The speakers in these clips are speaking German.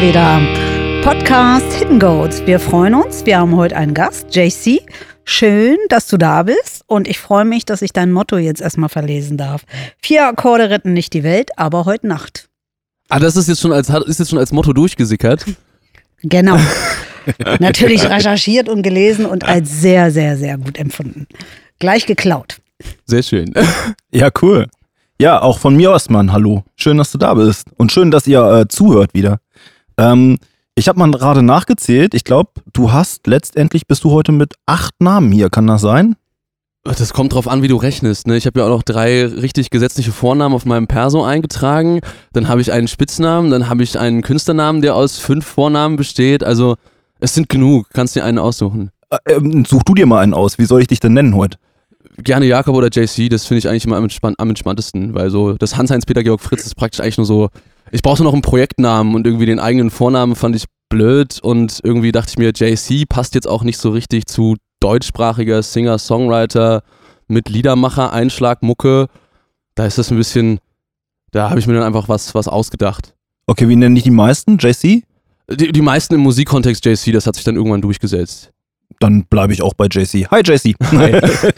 wir wieder. Podcast Hidden Goats. Wir freuen uns. Wir haben heute einen Gast, JC. Schön, dass du da bist und ich freue mich, dass ich dein Motto jetzt erstmal verlesen darf. Vier Akkorde retten nicht die Welt, aber heute Nacht. Ah, das ist jetzt schon als, ist jetzt schon als Motto durchgesickert. Genau. Natürlich recherchiert und gelesen und als sehr, sehr, sehr gut empfunden. Gleich geklaut. Sehr schön. Ja, cool. Ja, auch von mir aus, Mann, hallo. Schön, dass du da bist. Und schön, dass ihr äh, zuhört wieder. Ähm, ich habe mal gerade nachgezählt. Ich glaube, du hast letztendlich bist du heute mit acht Namen hier. Kann das sein? Das kommt drauf an, wie du rechnest. Ne? Ich habe ja auch noch drei richtig gesetzliche Vornamen auf meinem Perso eingetragen. Dann habe ich einen Spitznamen, dann habe ich einen Künstlernamen, der aus fünf Vornamen besteht. Also es sind genug. Kannst dir einen aussuchen. Äh, ähm, such du dir mal einen aus. Wie soll ich dich denn nennen heute? Gerne Jakob oder JC, das finde ich eigentlich immer am, entspann am entspanntesten, weil so das Hans-Heinz-Peter-Georg-Fritz ist praktisch eigentlich nur so, ich brauchte noch einen Projektnamen und irgendwie den eigenen Vornamen fand ich blöd und irgendwie dachte ich mir, JC passt jetzt auch nicht so richtig zu deutschsprachiger Singer-Songwriter mit Liedermacher, Einschlag, Mucke. Da ist das ein bisschen, da habe ich mir dann einfach was, was ausgedacht. Okay, wie nennen dich die meisten? JC? Die, die meisten im Musikkontext JC, das hat sich dann irgendwann durchgesetzt. Dann bleibe ich auch bei JC. Hi JC. Hi.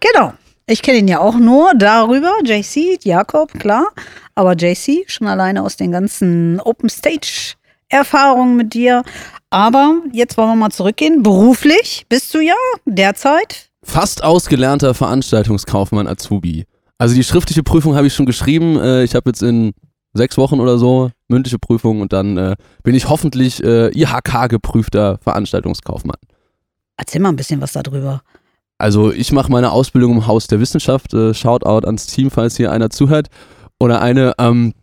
Genau. Ich kenne ihn ja auch nur darüber, JC, Jakob, klar. Aber JC, schon alleine aus den ganzen Open Stage Erfahrungen mit dir. Aber jetzt wollen wir mal zurückgehen. Beruflich bist du ja derzeit. Fast ausgelernter Veranstaltungskaufmann Azubi. Also die schriftliche Prüfung habe ich schon geschrieben. Äh, Ich habe jetzt in sechs Wochen oder so mündliche Prüfung und dann äh, bin ich hoffentlich äh, IHK geprüfter Veranstaltungskaufmann. Erzähl mal ein bisschen was darüber. Also ich mache meine Ausbildung im Haus der Wissenschaft. Äh, Shoutout ans Team, falls hier einer zuhört oder eine. Ähm,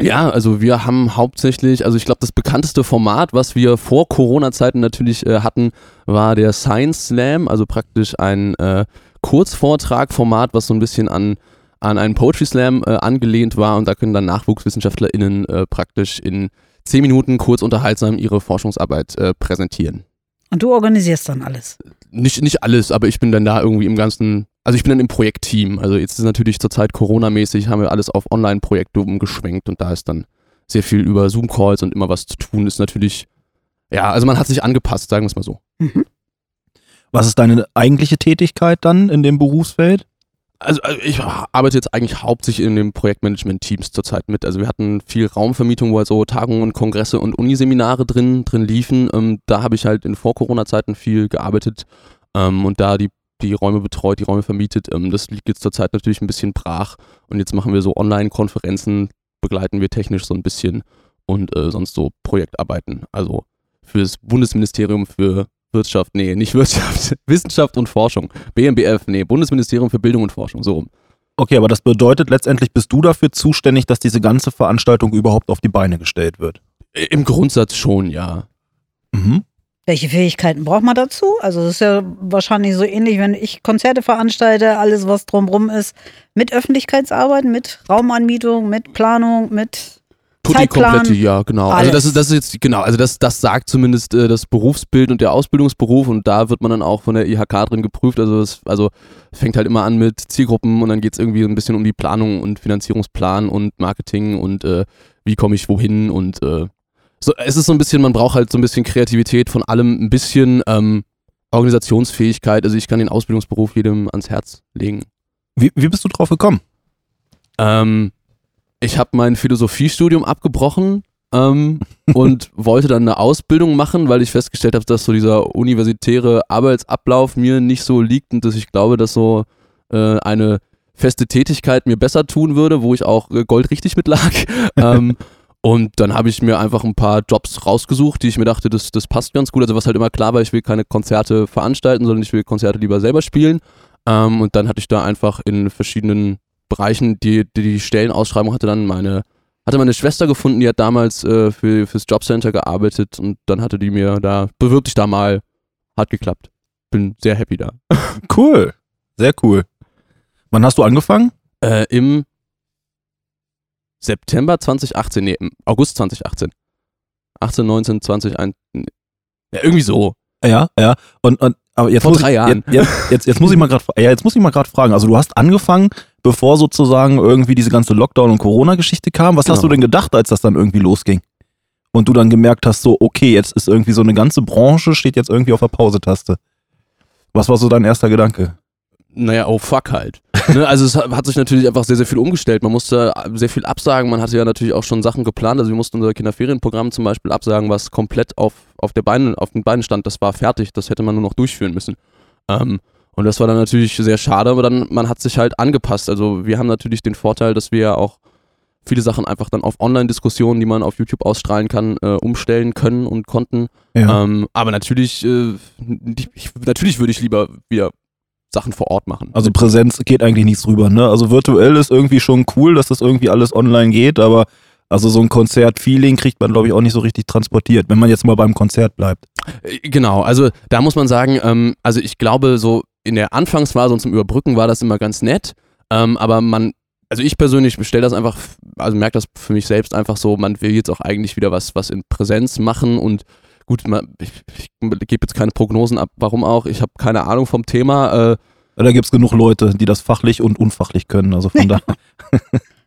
ja, also wir haben hauptsächlich, also ich glaube, das bekannteste Format, was wir vor Corona-Zeiten natürlich äh, hatten, war der Science Slam, also praktisch ein äh, Kurzvortragformat, was so ein bisschen an, an einen Poetry Slam äh, angelehnt war und da können dann NachwuchswissenschaftlerInnen äh, praktisch in zehn Minuten kurz unterhaltsam ihre Forschungsarbeit äh, präsentieren. Und du organisierst dann alles. Nicht, nicht alles, aber ich bin dann da irgendwie im ganzen, also ich bin dann im Projektteam. Also jetzt ist natürlich zurzeit Corona-mäßig, haben wir alles auf Online-Projekte umgeschwenkt und da ist dann sehr viel über Zoom-Calls und immer was zu tun, ist natürlich, ja, also man hat sich angepasst, sagen wir es mal so. Mhm. Was ist deine eigentliche Tätigkeit dann in dem Berufsfeld? Also, also ich arbeite jetzt eigentlich hauptsächlich in den Projektmanagement-Teams zurzeit mit. Also wir hatten viel Raumvermietung, wo halt so Tagungen und Kongresse und Uniseminare drin, drin liefen. Ähm, da habe ich halt in Vor-Corona-Zeiten viel gearbeitet ähm, und da die, die Räume betreut, die Räume vermietet. Ähm, das liegt jetzt zurzeit natürlich ein bisschen brach und jetzt machen wir so Online-Konferenzen, begleiten wir technisch so ein bisschen und äh, sonst so Projektarbeiten. Also fürs Bundesministerium für Wirtschaft, nee, nicht Wirtschaft, Wissenschaft und Forschung. BMBF, nee, Bundesministerium für Bildung und Forschung, so rum. Okay, aber das bedeutet letztendlich bist du dafür zuständig, dass diese ganze Veranstaltung überhaupt auf die Beine gestellt wird. Im Grundsatz schon, ja. Mhm. Welche Fähigkeiten braucht man dazu? Also es ist ja wahrscheinlich so ähnlich, wenn ich Konzerte veranstalte, alles was drumrum ist, mit Öffentlichkeitsarbeit, mit Raumanmietung, mit Planung, mit Tutti Zeitplan, komplett, ja, genau. Also das alles. ist, das ist jetzt, genau, also das, das sagt zumindest äh, das Berufsbild und der Ausbildungsberuf und da wird man dann auch von der IHK drin geprüft. Also es also fängt halt immer an mit Zielgruppen und dann geht es irgendwie ein bisschen um die Planung und Finanzierungsplan und Marketing und äh, wie komme ich wohin und äh, so, es ist so ein bisschen, man braucht halt so ein bisschen Kreativität von allem, ein bisschen ähm, Organisationsfähigkeit. Also ich kann den Ausbildungsberuf jedem ans Herz legen. Wie, wie bist du drauf gekommen? Ähm, ich habe mein Philosophiestudium abgebrochen ähm, und wollte dann eine Ausbildung machen, weil ich festgestellt habe, dass so dieser universitäre Arbeitsablauf mir nicht so liegt und dass ich glaube, dass so äh, eine feste Tätigkeit mir besser tun würde, wo ich auch äh, goldrichtig mit lag. ähm, und dann habe ich mir einfach ein paar Jobs rausgesucht, die ich mir dachte, das, das passt ganz gut. Also was halt immer klar war, ich will keine Konzerte veranstalten, sondern ich will Konzerte lieber selber spielen. Ähm, und dann hatte ich da einfach in verschiedenen Bereichen, die, die, die Stellenausschreibung hatte dann meine, hatte meine Schwester gefunden, die hat damals äh, für, fürs Jobcenter gearbeitet und dann hatte die mir da, bewirb dich da mal, hat geklappt. Bin sehr happy da. Cool. Sehr cool. Wann hast du angefangen? Äh, Im September 2018, nee, im August 2018. 18, 19, 20, 1, ja, irgendwie so. Ja, ja. Und, und aber jetzt Vor muss drei ich, Jahren. Jetzt, jetzt, jetzt muss ich mal gerade ja, jetzt muss ich mal gerade fragen. Also du hast angefangen bevor sozusagen irgendwie diese ganze Lockdown- und Corona-Geschichte kam. Was hast du Genau. denn gedacht, als das dann irgendwie losging? Und du dann gemerkt hast, so, okay, jetzt ist irgendwie so eine ganze Branche, steht jetzt irgendwie auf der Pausetaste. Was war so dein erster Gedanke? Naja, oh fuck halt. ne, also es hat hat sich natürlich einfach sehr, sehr viel umgestellt. Man musste sehr viel absagen. Man hatte ja natürlich auch schon Sachen geplant. Also wir mussten unser Kinderferienprogramm zum Beispiel absagen, was komplett auf, auf, der Beine, auf den Beinen stand. Das war fertig. Das hätte man nur noch durchführen müssen. Ähm, und das war dann natürlich sehr schade, aber dann, man hat sich halt angepasst. Also wir haben natürlich den Vorteil, dass wir ja auch viele Sachen einfach dann auf Online-Diskussionen, die man auf YouTube ausstrahlen kann, äh, umstellen können und konnten. Ähm, aber natürlich, äh, ich, natürlich würde ich lieber wieder Sachen vor Ort machen. Also Präsenz geht eigentlich nichts drüber, ne? Also virtuell ist irgendwie schon cool, dass das irgendwie alles online geht, aber also so ein Konzert-Feeling kriegt man, glaube ich, auch nicht so richtig transportiert, wenn man jetzt mal beim Konzert bleibt. Äh, Genau, also da muss man sagen, ähm, also ich glaube, so in der Anfangsphase und zum Überbrücken war das immer ganz nett, ähm, aber man, also ich persönlich bestelle das einfach, also merke das für mich selbst einfach so, man will jetzt auch eigentlich wieder was, was in Präsenz machen und gut, man, ich, ich gebe jetzt keine Prognosen ab, warum auch, ich habe keine Ahnung vom Thema. Äh, Da gibt's genug Leute, die das fachlich und unfachlich können. Also von daher.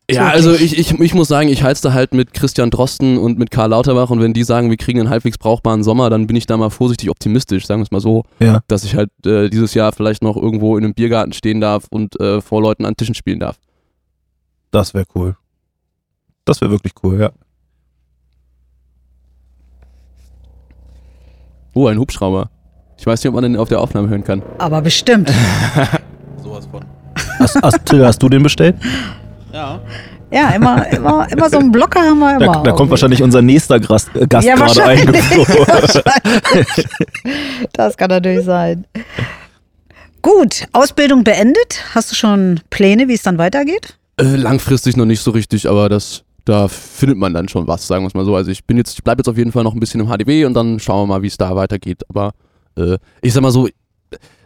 Ja, also ich, ich, ich muss sagen, ich halte da halt mit Christian Drosten und mit Karl Lauterbach und wenn die sagen, wir kriegen einen halbwegs brauchbaren Sommer, dann bin ich da mal vorsichtig optimistisch, sagen wir es mal so. Ja. dass ich halt äh, dieses Jahr vielleicht noch irgendwo in einem Biergarten stehen darf und äh, vor Leuten an Tischen spielen darf. Das wäre cool. Das wäre wirklich cool, ja. Oh, ein Hubschrauber. Ich weiß nicht, ob man den auf der Aufnahme hören kann. Aber bestimmt. Sowas von. Hast, hast, Till, hast du den bestellt? Ja. Ja, immer, immer, immer so einen Blocker haben wir immer. Da, da kommt wahrscheinlich unser nächster Gast, äh, Gast Ja, gerade. Wahrscheinlich. Das kann natürlich sein. Gut, Ausbildung beendet. Hast du schon Pläne, wie es dann weitergeht? Äh, langfristig noch nicht so richtig, aber das, da findet man dann schon was, sagen wir es mal so. Also ich bin jetzt, ich bleibe jetzt auf jeden Fall noch ein bisschen im HDW und dann schauen wir mal, wie es da weitergeht. Aber äh, ich sag mal so,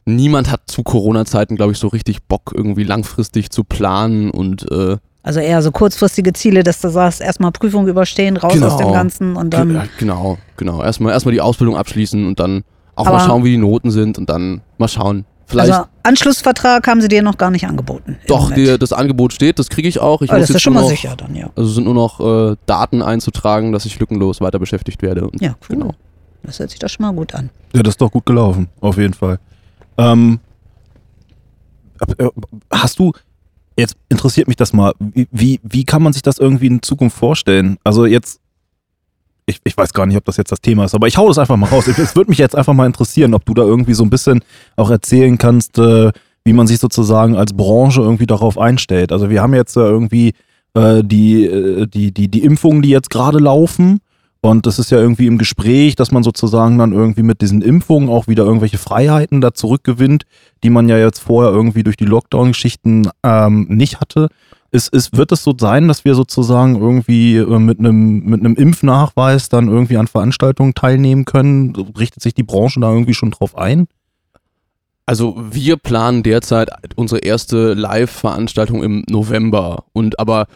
niemand hat zu Corona-Zeiten, glaube ich, so richtig Bock, irgendwie langfristig zu planen und äh, Also eher so kurzfristige Ziele, dass du sagst, erstmal Prüfung überstehen, raus Genau. aus dem Ganzen und dann. Ja, genau, genau. Erstmal, erstmal die Ausbildung abschließen und dann auch Aber- mal schauen, wie die Noten sind und dann mal schauen. Vielleicht Also Anschlussvertrag haben sie dir noch gar nicht angeboten. doch, die, das Angebot steht, das kriege ich auch. Ich Oh, muss das ist jetzt schon mal noch, sicher dann, ja. Also sind nur noch äh, Daten einzutragen, dass ich lückenlos weiter beschäftigt werde. Und Ja, cool. Genau. Das hört sich doch schon mal gut an. Ja, das ist doch gut gelaufen, auf jeden Fall. Ähm, äh, hast du, jetzt interessiert mich das mal, wie, wie, kann man sich das irgendwie in Zukunft vorstellen? Also jetzt, ich, ich weiß gar nicht, ob das jetzt das Thema ist, aber ich hau das einfach mal raus. Es würde mich jetzt einfach mal interessieren, ob du da irgendwie so ein bisschen auch erzählen kannst, äh, wie man sich sozusagen als Branche irgendwie darauf einstellt. Also wir haben jetzt äh, irgendwie äh, die, äh, die, die, die Impfungen, die jetzt gerade laufen. Und das ist ja irgendwie im Gespräch, dass man sozusagen dann irgendwie mit diesen Impfungen auch wieder irgendwelche Freiheiten da zurückgewinnt, die man ja jetzt vorher irgendwie durch die Lockdown-Geschichten ähm, nicht hatte. Ist, ist, wird es so sein, dass wir sozusagen irgendwie äh, mit einem mit einem Impfnachweis dann irgendwie an Veranstaltungen teilnehmen können? Richtet sich die Branche da irgendwie schon drauf ein? Also wir planen derzeit unsere erste Live-Veranstaltung im November. Und aber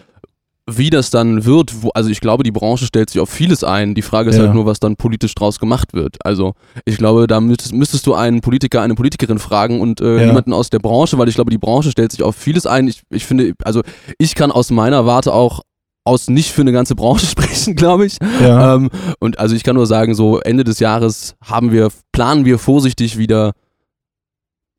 wie das dann wird, wo, also ich glaube, die Branche stellt sich auf vieles ein. Die Frage ist Ja. halt nur, was dann politisch draus gemacht wird. Also ich glaube, da müsstest, müsstest du einen Politiker, eine Politikerin fragen und äh, Ja. niemanden aus der Branche, weil ich glaube, die Branche stellt sich auf vieles ein. Ich, ich finde, also ich kann aus meiner Warte auch aus nicht für eine ganze Branche sprechen, glaube ich. Ja. Ähm, und also ich kann nur sagen, so Ende des Jahres haben wir, planen wir vorsichtig wieder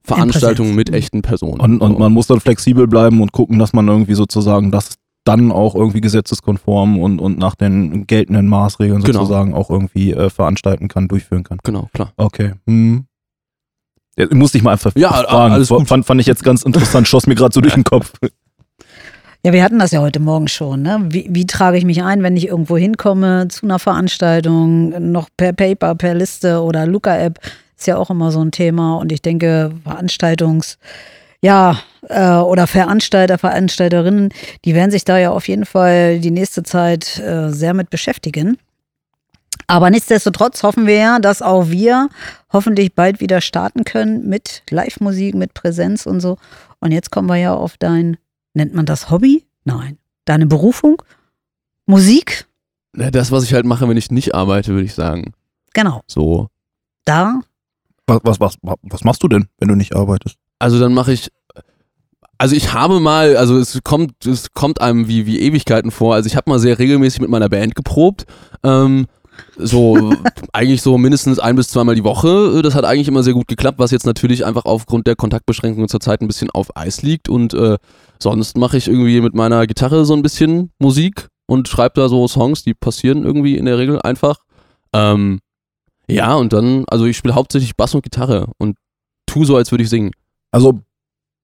Veranstaltungen mit echten Personen. Und, und man muss dann flexibel bleiben und gucken, dass man irgendwie sozusagen das dann auch irgendwie gesetzeskonform und, und nach den geltenden Maßregeln Genau. sozusagen auch irgendwie äh, veranstalten kann, durchführen kann. Genau, klar. Okay. Hm. Ja, musste ich mal einfach Ja, fragen. alles gut. Fand, fand ich jetzt ganz interessant, schoss mir gerade so durch den Kopf. Ja, wir hatten das ja heute Morgen schon. Ne? Wie, wie trage ich mich ein, wenn ich irgendwo hinkomme zu einer Veranstaltung, noch per Paper, per Liste oder Luca-App? Ist ja auch immer so ein Thema. Und ich denke, Veranstaltungs- ja, äh, oder Veranstalter, Veranstalterinnen, die werden sich da ja auf jeden Fall die nächste Zeit äh, sehr mit beschäftigen. Aber nichtsdestotrotz hoffen wir ja, dass auch wir hoffentlich bald wieder starten können mit Live-Musik, mit Präsenz und so. Und jetzt kommen wir ja auf dein, nennt man das Hobby? Nein. Deine Berufung? Musik? Ja, Das, was ich halt mache, wenn ich nicht arbeite, würde ich sagen. Genau. So. Da Was, was, was, was machst du denn, wenn du nicht arbeitest? Also dann mache ich Also ich habe mal, also es kommt, es kommt einem wie, wie Ewigkeiten vor. Also ich habe mal sehr regelmäßig mit meiner Band geprobt. Ähm, so eigentlich so mindestens ein bis zweimal die Woche. Das hat eigentlich immer sehr gut geklappt, was jetzt natürlich einfach aufgrund der Kontaktbeschränkungen zurzeit ein bisschen auf Eis liegt. Und äh, sonst mache ich irgendwie mit meiner Gitarre so ein bisschen Musik und schreibe da so Songs, die passieren irgendwie in der Regel einfach. Ähm, ja, und dann, also ich spiele hauptsächlich Bass und Gitarre und tu so, als würde ich singen. Also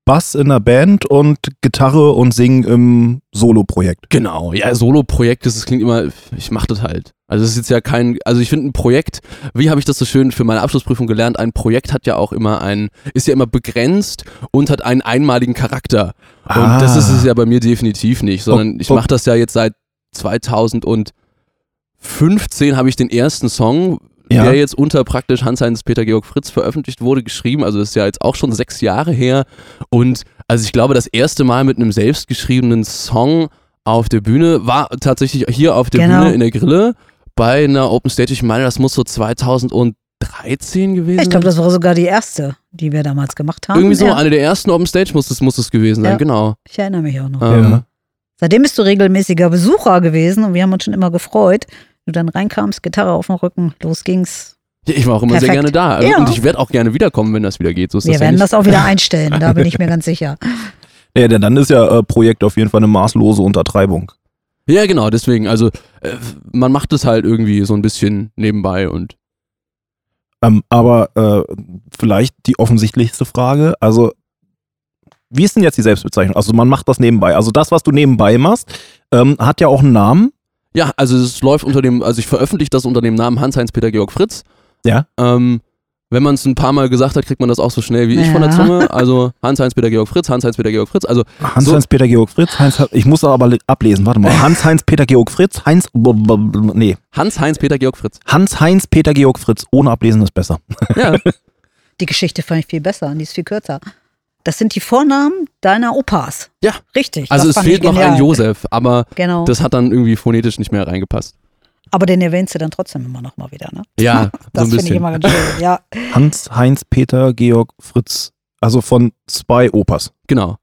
Bass in der Band und Gitarre und Singen im Solo-Projekt. Genau, ja, Solo-Projekt, das klingt immer, ich mache das halt. Also es ist jetzt ja kein, also ich finde ein Projekt, wie habe ich das so schön für meine Abschlussprüfung gelernt, ein Projekt hat ja auch immer ein, ist ja immer begrenzt und hat einen einmaligen Charakter. Und Ah. das ist es ja bei mir definitiv nicht, sondern ich mache das ja jetzt seit 2015 habe ich den ersten Song, Ja. der jetzt unter praktisch Hans-Heinz Peter Georg Fritz veröffentlicht wurde, geschrieben. Also das ist ja jetzt auch schon sechs Jahre her. Und also ich glaube, das erste Mal mit einem selbstgeschriebenen Song auf der Bühne war tatsächlich hier auf der Genau. Bühne in der Grille bei einer Open Stage. Ich meine, das muss so 2013 gewesen Ich glaube, sein. das war sogar die erste, die wir damals gemacht haben. Irgendwie so ja, eine der ersten Open Stage muss es, muss es gewesen sein, Ja. genau. Ich erinnere mich auch noch. Ähm, Ja. Seitdem bist du regelmäßiger Besucher gewesen und wir haben uns schon immer gefreut. Du dann reinkamst, Gitarre auf dem Rücken, los ging's. ja, ich war auch immer sehr Perfekt. gerne da. Also, Ja. Und ich werde auch gerne wiederkommen, wenn das wieder geht. So ist Wir das ja werden nicht. das auch wieder einstellen, da bin ich mir ganz sicher. Ja, denn dann ist ja äh, Projekt auf jeden Fall eine maßlose Untertreibung. Ja, genau, deswegen. Also äh, man macht es halt irgendwie so ein bisschen nebenbei und Ähm, aber äh, vielleicht die offensichtlichste Frage, also wie ist denn jetzt die Selbstbezeichnung? Also man macht das nebenbei. Also das, was du nebenbei machst, ähm, hat ja auch einen Namen. Ja, also es läuft unter dem, also ich veröffentliche das unter dem Namen Hans-Heinz Peter Georg Fritz. Ja. Ähm, wenn man es ein paar Mal gesagt hat, kriegt man das auch so schnell wie ich von der. Zunge. Also Hans-Heinz Peter Georg Fritz, Hans-Heinz Peter Georg Fritz. Also Hans-Heinz Peter Georg Fritz, Heinz, ich muss aber ablesen, warte mal. Hans-Heinz Peter Georg Fritz, Heinz, nee, Hans-Heinz Peter Georg Fritz. Hans-Heinz Peter Georg Fritz, ohne Ablesen ist besser. Ja, Die Geschichte fand ich viel besser und die ist viel kürzer. Das sind die Vornamen deiner Opas. Ja. Richtig. also es fehlt noch ein. Josef, aber Genau. das hat dann irgendwie phonetisch nicht mehr reingepasst. Aber den erwähnst du dann trotzdem immer noch mal wieder, ne? Ja, so Das ein finde ich immer ganz schön. Ja. Hans-Heinz Peter Georg Fritz, also von zwei Opas. Genau.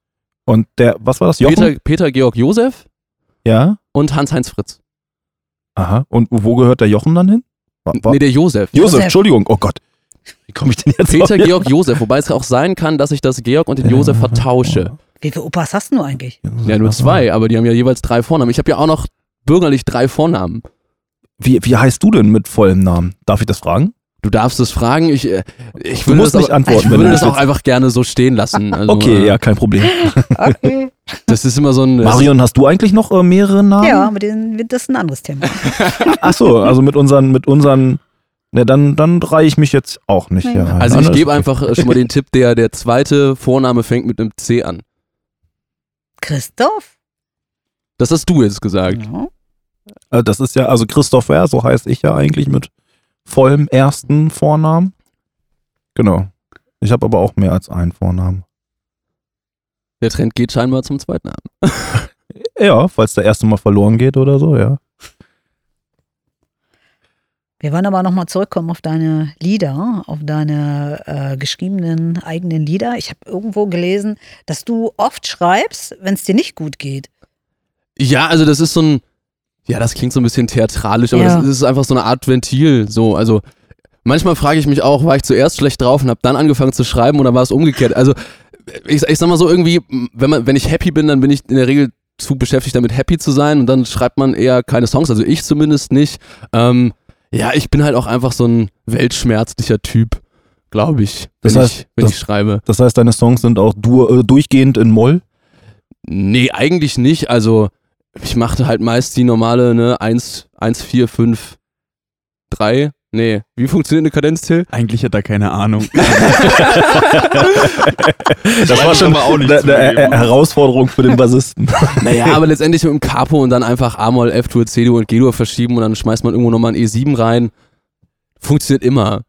Und der, was war das? Jochen? Peter, Peter Georg Josef Ja. und Hans-Heinz Fritz. Aha. Und wo gehört der Jochen dann hin? War, war, Nee, der Josef. Josef, Josef. Entschuldigung, oh Gott. Wie komme ich denn jetzt Peter auf- Georg Josef, wobei es auch sein kann, dass ich das Georg und den Josef vertausche. Wie viele Opas hast du eigentlich? Ja, nur zwei, aber die haben ja jeweils drei Vornamen. Ich habe ja auch noch bürgerlich drei Vornamen. Wie, wie heißt du denn mit vollem Namen? Darf ich das fragen? Du darfst es fragen, ich, äh, ich Du würde musst das nicht auch, antworten, ich würde das auch einfach gerne so stehen lassen. Also, Okay, äh, ja, kein Problem. Okay. Das ist immer so ein. Marion, hast du eigentlich noch äh, mehrere Namen? ja, aber das ist ein anderes Thema. Ach so, also mit unseren, mit unseren, ne, dann, dann reihe ich mich jetzt auch nicht. Ja. Also ich gebe einfach äh, schon mal den Tipp, der, der zweite Vorname fängt mit einem C an. Christoph? Das hast du jetzt gesagt. Ja. Äh, Das ist ja, also Christopher, so heißt ich ja eigentlich mit vollem ersten Vornamen. Genau. Ich habe aber auch mehr als einen Vornamen. Der Trend geht scheinbar zum zweiten Namen. Ja, falls der erste Mal verloren geht oder so, ja. Wir wollen aber nochmal zurückkommen auf deine Lieder, auf deine äh, geschriebenen eigenen Lieder. Ich habe irgendwo gelesen, dass du oft schreibst, wenn es dir nicht gut geht. Ja, also das ist so ein, ja, das klingt so ein bisschen theatralisch, aber Ja. das, das ist einfach so eine Art Ventil. So, also manchmal frage ich mich auch, war ich zuerst schlecht drauf und habe dann angefangen zu schreiben oder war es umgekehrt? Also ich, ich sag mal so irgendwie, wenn man, wenn ich happy bin, dann bin ich in der Regel zu beschäftigt damit happy zu sein und dann schreibt man eher keine Songs, also ich zumindest nicht. Ähm, ja, ich bin halt auch einfach so ein weltschmerzlicher Typ, glaube ich, wenn, Das heißt, ich, wenn das- ich schreibe. Das heißt, deine Songs sind auch du, äh, durchgehend in Moll? Nee, eigentlich nicht. Also, ich machte halt meist die normale, ne, 1, 1, 4, 5, 3. Nee, wie funktioniert eine Kadenz, Till? Eigentlich hat er keine Ahnung. Das war schon aber auch nicht eine, eine Herausforderung für den Bassisten. Naja, aber letztendlich mit dem Capo und dann einfach A-Moll, F-Dur, C-Dur und G-Dur verschieben und dann schmeißt man irgendwo nochmal ein E7 rein. Funktioniert immer.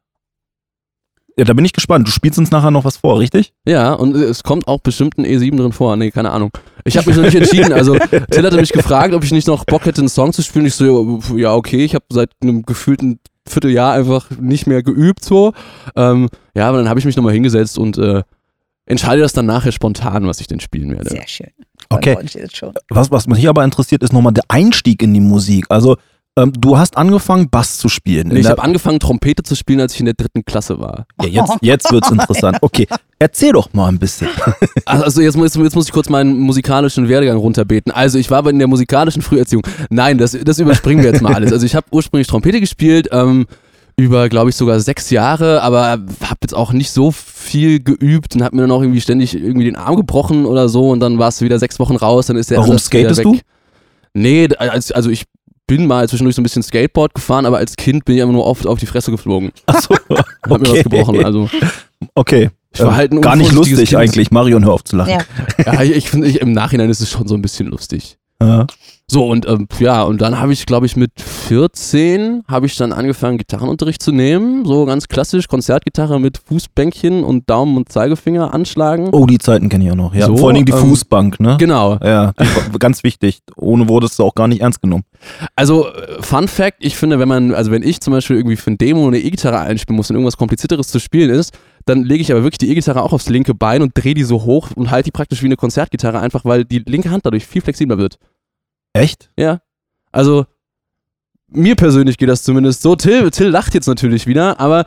Ja, da bin ich gespannt. Du spielst uns nachher noch was vor, richtig? Ja, und es kommt auch bestimmt ein E7 drin vor. Nee, keine Ahnung. Ich habe mich noch nicht entschieden. Also, Till hatte mich gefragt, ob ich nicht noch Bock hätte, einen Song zu spielen. Ich so, ja, okay, ich habe seit einem gefühlten Vierteljahr einfach nicht mehr geübt so. Ähm, ja, aber dann habe ich mich nochmal hingesetzt und äh, entscheide das dann nachher spontan, was ich denn spielen werde. Sehr schön. Okay. Was, was mich hier aber interessiert, ist nochmal der Einstieg in die Musik. Also, ähm, du hast angefangen, Bass zu spielen. Nee, ich habe angefangen, Trompete zu spielen, als ich in der dritten Klasse war. ja, jetzt jetzt wird's interessant. Okay, erzähl doch mal ein bisschen. Also jetzt muss, jetzt muss ich kurz meinen musikalischen Werdegang runterbeten. Also ich war aber in der musikalischen Früherziehung. Nein, das, das überspringen wir jetzt mal alles. Also ich habe ursprünglich Trompete gespielt, ähm, über, glaube ich, sogar sechs Jahre, aber habe jetzt auch nicht so viel geübt und habe mir dann auch irgendwie ständig irgendwie den Arm gebrochen oder so und dann warst du wieder sechs Wochen raus, dann ist der Warum skatest weg. Nee, als, also ich bin mal zwischendurch so ein bisschen Skateboard gefahren, aber als Kind bin ich einfach nur oft auf die Fresse geflogen. Achso, Hab mir was okay. gebrochen. Also Okay. Ich war halt ein Gar nicht lustig Kind. eigentlich. Marion, hör auf zu lachen. Ja. ja, ich, ich finde, ich, im Nachhinein ist es schon so ein bisschen lustig. Ja. So, und ähm, ja, und dann habe ich, glaube ich, mit 14 habe ich dann angefangen, Gitarrenunterricht zu nehmen. So ganz klassisch, Konzertgitarre mit Fußbänkchen und Daumen und Zeigefinger anschlagen. Oh, die Zeiten kenne ich auch noch. Ja, So, vor allen Dingen die ähm, Fußbank, ne? Genau. Ja, ganz wichtig. Ohne wurdest du auch gar nicht ernst genommen. Also, äh, Fun Fact, ich finde, wenn man, also wenn ich zum Beispiel irgendwie für ein Demo eine E-Gitarre einspielen muss und irgendwas komplizierteres zu spielen ist, dann lege ich aber wirklich die E-Gitarre auch aufs linke Bein und drehe die so hoch und halte die praktisch wie eine Konzertgitarre, einfach weil die linke Hand dadurch viel flexibler wird. Echt? Ja. Also, mir persönlich geht das zumindest so. Till, Till lacht jetzt natürlich wieder, aber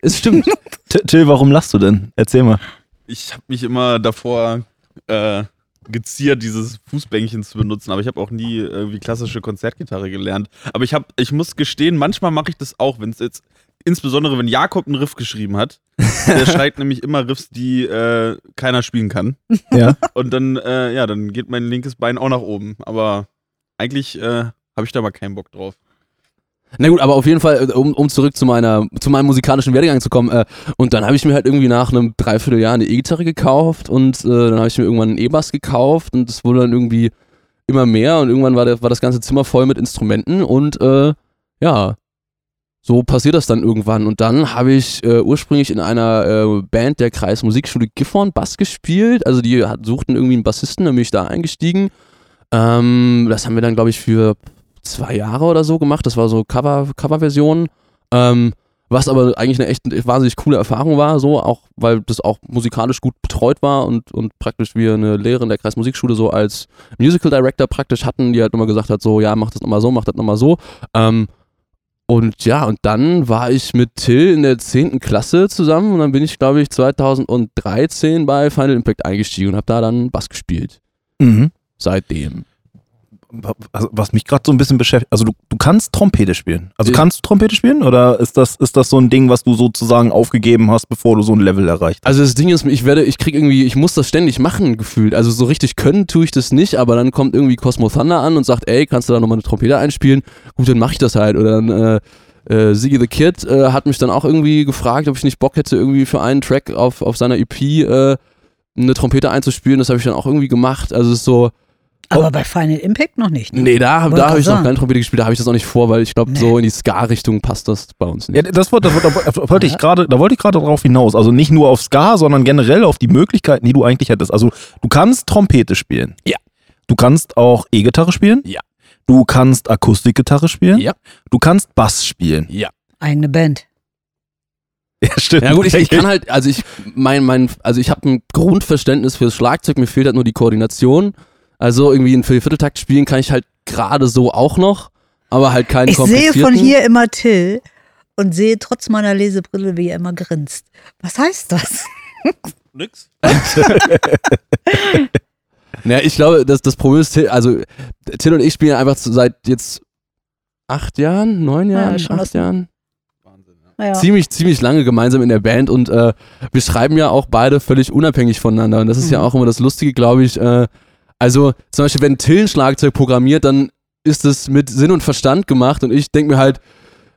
es stimmt. Till, warum lachst du denn? Erzähl mal. Ich habe mich immer davor äh, geziert, dieses Fußbänkchen zu benutzen, aber ich habe auch nie irgendwie klassische Konzertgitarre gelernt. Aber ich habe, ich muss gestehen, manchmal mache ich das auch, wenn es jetzt, insbesondere wenn Jakob einen Riff geschrieben hat, der schreibt nämlich immer Riffs, die äh, keiner spielen kann. Ja. Und dann, äh, ja, dann geht mein linkes Bein auch nach oben. Aber eigentlich äh, habe ich da mal keinen Bock drauf. Na gut, aber auf jeden Fall, äh, um, um zurück zu meiner, zu meinem musikalischen Werdegang zu kommen. Äh, und dann habe ich mir halt irgendwie nach einem Dreivierteljahr eine E-Gitarre gekauft und äh, dann habe ich mir irgendwann einen E-Bass gekauft und das wurde dann irgendwie immer mehr und irgendwann war, der, war das ganze Zimmer voll mit Instrumenten und äh, ja, so passiert das dann irgendwann. Und dann habe ich äh, ursprünglich in einer äh, Band der Kreismusikschule Gifhorn Bass gespielt. Also die hat, suchten irgendwie einen Bassisten, dann bin ich da eingestiegen. Ähm, das haben wir dann, glaube ich, für zwei Jahre oder so gemacht. Das war so Cover, Coverversion. Ähm, was aber eigentlich eine echt wahnsinnig coole Erfahrung war, so auch, weil das auch musikalisch gut betreut war und, und praktisch wir eine Lehrerin der Kreismusikschule so als Musical Director praktisch hatten, die halt immer gesagt hat, so, ja, mach das nochmal so, mach das nochmal so. Ähm, und ja, und dann war ich mit Till in der 10. Klasse zusammen und dann bin ich, glaube ich, 2013 bei Final Impact eingestiegen und habe da dann Bass gespielt. Mhm. Seitdem. Also, was mich gerade so ein bisschen beschäftigt, also du, du kannst Trompete spielen. Also Ja. kannst du Trompete spielen oder ist das, ist das so ein Ding, was du sozusagen aufgegeben hast, bevor du so ein Level erreicht hast? Also das Ding ist, ich werde, ich krieg irgendwie, ich muss das ständig machen gefühlt. Also so richtig können tue ich das nicht, aber dann kommt irgendwie Cosmo Thunder an und sagt, ey, kannst du da nochmal eine Trompete einspielen? Gut, dann mache ich das halt. Oder dann äh, äh, Ziggy the Kid äh, hat mich dann auch irgendwie gefragt, ob ich nicht Bock hätte, irgendwie für einen Track auf, auf seiner EP äh, eine Trompete einzuspielen. Das habe ich dann auch irgendwie gemacht. Also es ist so, Aber bei Final Impact noch nicht. Ne? nee, da, Wollte da habe ich noch keine Trompete gespielt, da habe ich das auch nicht vor, weil ich glaube, Nee. so in die Ska-Richtung passt das bei uns Ja, nicht. das, wollte- das, wollte- da wollte ich gerade, da wollte ich gerade drauf hinaus. Also nicht nur auf Ska, sondern generell auf die Möglichkeiten, die du eigentlich hättest. Also du kannst Trompete spielen. Ja. Du kannst auch E-Gitarre spielen. Ja. Du kannst Akustikgitarre spielen. Ja. Du kannst Bass spielen. Ja. Eigene Band. Ja, stimmt. Ja gut, ich, ich kann halt, also ich mein, mein, also ich habe ein Grundverständnis fürs Schlagzeug, mir fehlt halt nur die Koordination. Also irgendwie einen Vierteltakt spielen kann ich halt gerade so auch noch, aber halt keinen Ich sehe von hier immer Till und sehe trotz meiner Lesebrille, wie er immer grinst. Was heißt das? Nix? Naja, ich glaube, dass das Problem ist, Till, also Till und ich spielen einfach seit jetzt acht Jahren, neun Ja, Jahren, schon acht Jahren. Wahnsinn, ja. Naja. ziemlich, ziemlich lange gemeinsam in der Band und äh, wir schreiben ja auch beide völlig unabhängig voneinander. Und das ist ja Mhm. auch immer das Lustige, glaube ich. Äh, also zum Beispiel, wenn Till ein Schlagzeug programmiert, dann ist es mit Sinn und Verstand gemacht und ich denke mir halt,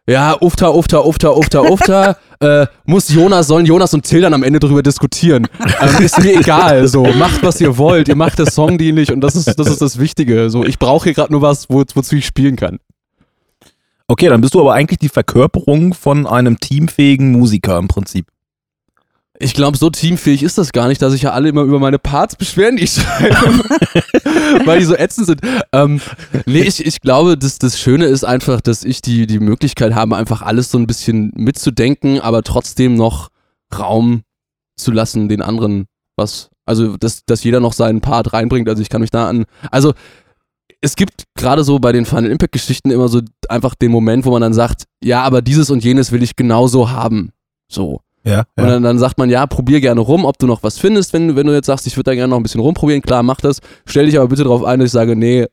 ja, ufta, ufta, ufta, ufta, ufta, äh, muss Jonas, sollen Jonas und Till dann am Ende darüber diskutieren. Ähm, ist mir egal, so, macht was ihr wollt, ihr macht das Song dienlich und das ist das, ist das Wichtige. So, ich brauche hier gerade nur was, wo, wozu ich spielen kann. Okay, dann bist du aber eigentlich die Verkörperung von einem teamfähigen Musiker im Prinzip. Ich glaube, so teamfähig ist das gar nicht, dass sich ja alle immer über meine Parts beschweren, die ich schreibe, weil die so ätzend sind. Ähm, nee, ich, ich glaube, das, das Schöne ist einfach, dass ich die, die Möglichkeit habe, einfach alles so ein bisschen mitzudenken, aber trotzdem noch Raum zu lassen, den anderen was, also dass, dass jeder noch seinen Part reinbringt. Also ich kann mich da an, also es gibt gerade so bei den Final Impact Geschichten immer so einfach den Moment, wo man dann sagt, ja, aber dieses und jenes will ich genauso haben. So. Ja, Und dann, dann sagt man, ja, probier gerne rum, ob du noch was findest, wenn, wenn du jetzt sagst, ich würde da gerne noch ein bisschen rumprobieren, klar, mach das. Stell dich aber bitte darauf ein, dass ich sage, nee,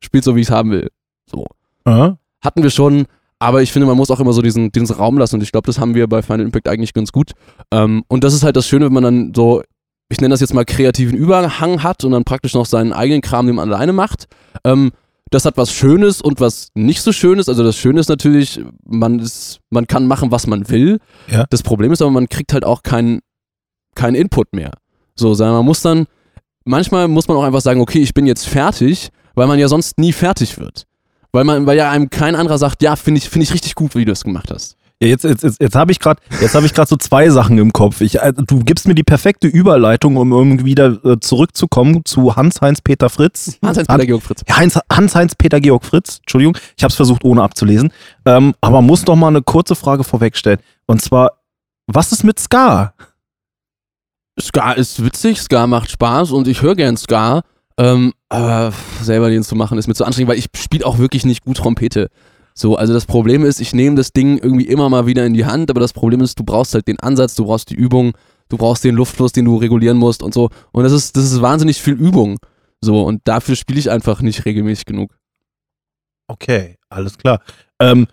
spiel so, wie ich es haben will. So. Aha. Hatten wir schon, aber ich finde, man muss auch immer so diesen, diesen Raum lassen und ich glaube, das haben wir bei Final Impact eigentlich ganz gut. Ähm, und das ist halt das Schöne, wenn man dann so, ich nenne das jetzt mal kreativen Überhang hat und dann praktisch noch seinen eigenen Kram, den man alleine macht. Ähm, das hat was Schönes und was nicht so Schönes. Also das Schöne ist natürlich, man ist, man kann machen, was man will. Ja. Das Problem ist aber, man kriegt halt auch keinen keinen Input mehr. So, sondern man muss dann, manchmal muss man auch einfach sagen, okay, ich bin jetzt fertig, weil man ja sonst nie fertig wird. Weil man, weil ja einem kein anderer sagt, ja, finde ich, finde ich richtig gut, wie du das gemacht hast. Jetzt jetzt, jetzt, jetzt habe ich gerade jetzt habe ich so zwei Sachen im Kopf. Ich, äh, du gibst mir die perfekte Überleitung, um irgendwie wieder äh, zurückzukommen zu Hans-Heinz Peter Fritz. Hans-Heinz Peter Georg Fritz. Heinz, Hans-Heinz Peter Georg Fritz, Entschuldigung, ich habe es versucht ohne abzulesen. Ähm, aber muss noch mal eine kurze Frage vorwegstellen. Und zwar, was ist mit Ska? Ska ist witzig, Ska macht Spaß und ich höre gern Ska. Ähm, aber selber den zu machen ist mir zu anstrengend, weil ich spiele auch wirklich nicht gut Trompete. So, also das Problem ist, ich nehme das Ding irgendwie immer mal wieder in die Hand, aber das Problem ist, du brauchst halt den Ansatz, du brauchst die Übung, du brauchst den Luftfluss, den du regulieren musst und so. Und das ist, das ist wahnsinnig viel Übung. So, und dafür spiele ich einfach nicht regelmäßig genug. Okay, alles klar. Ähm,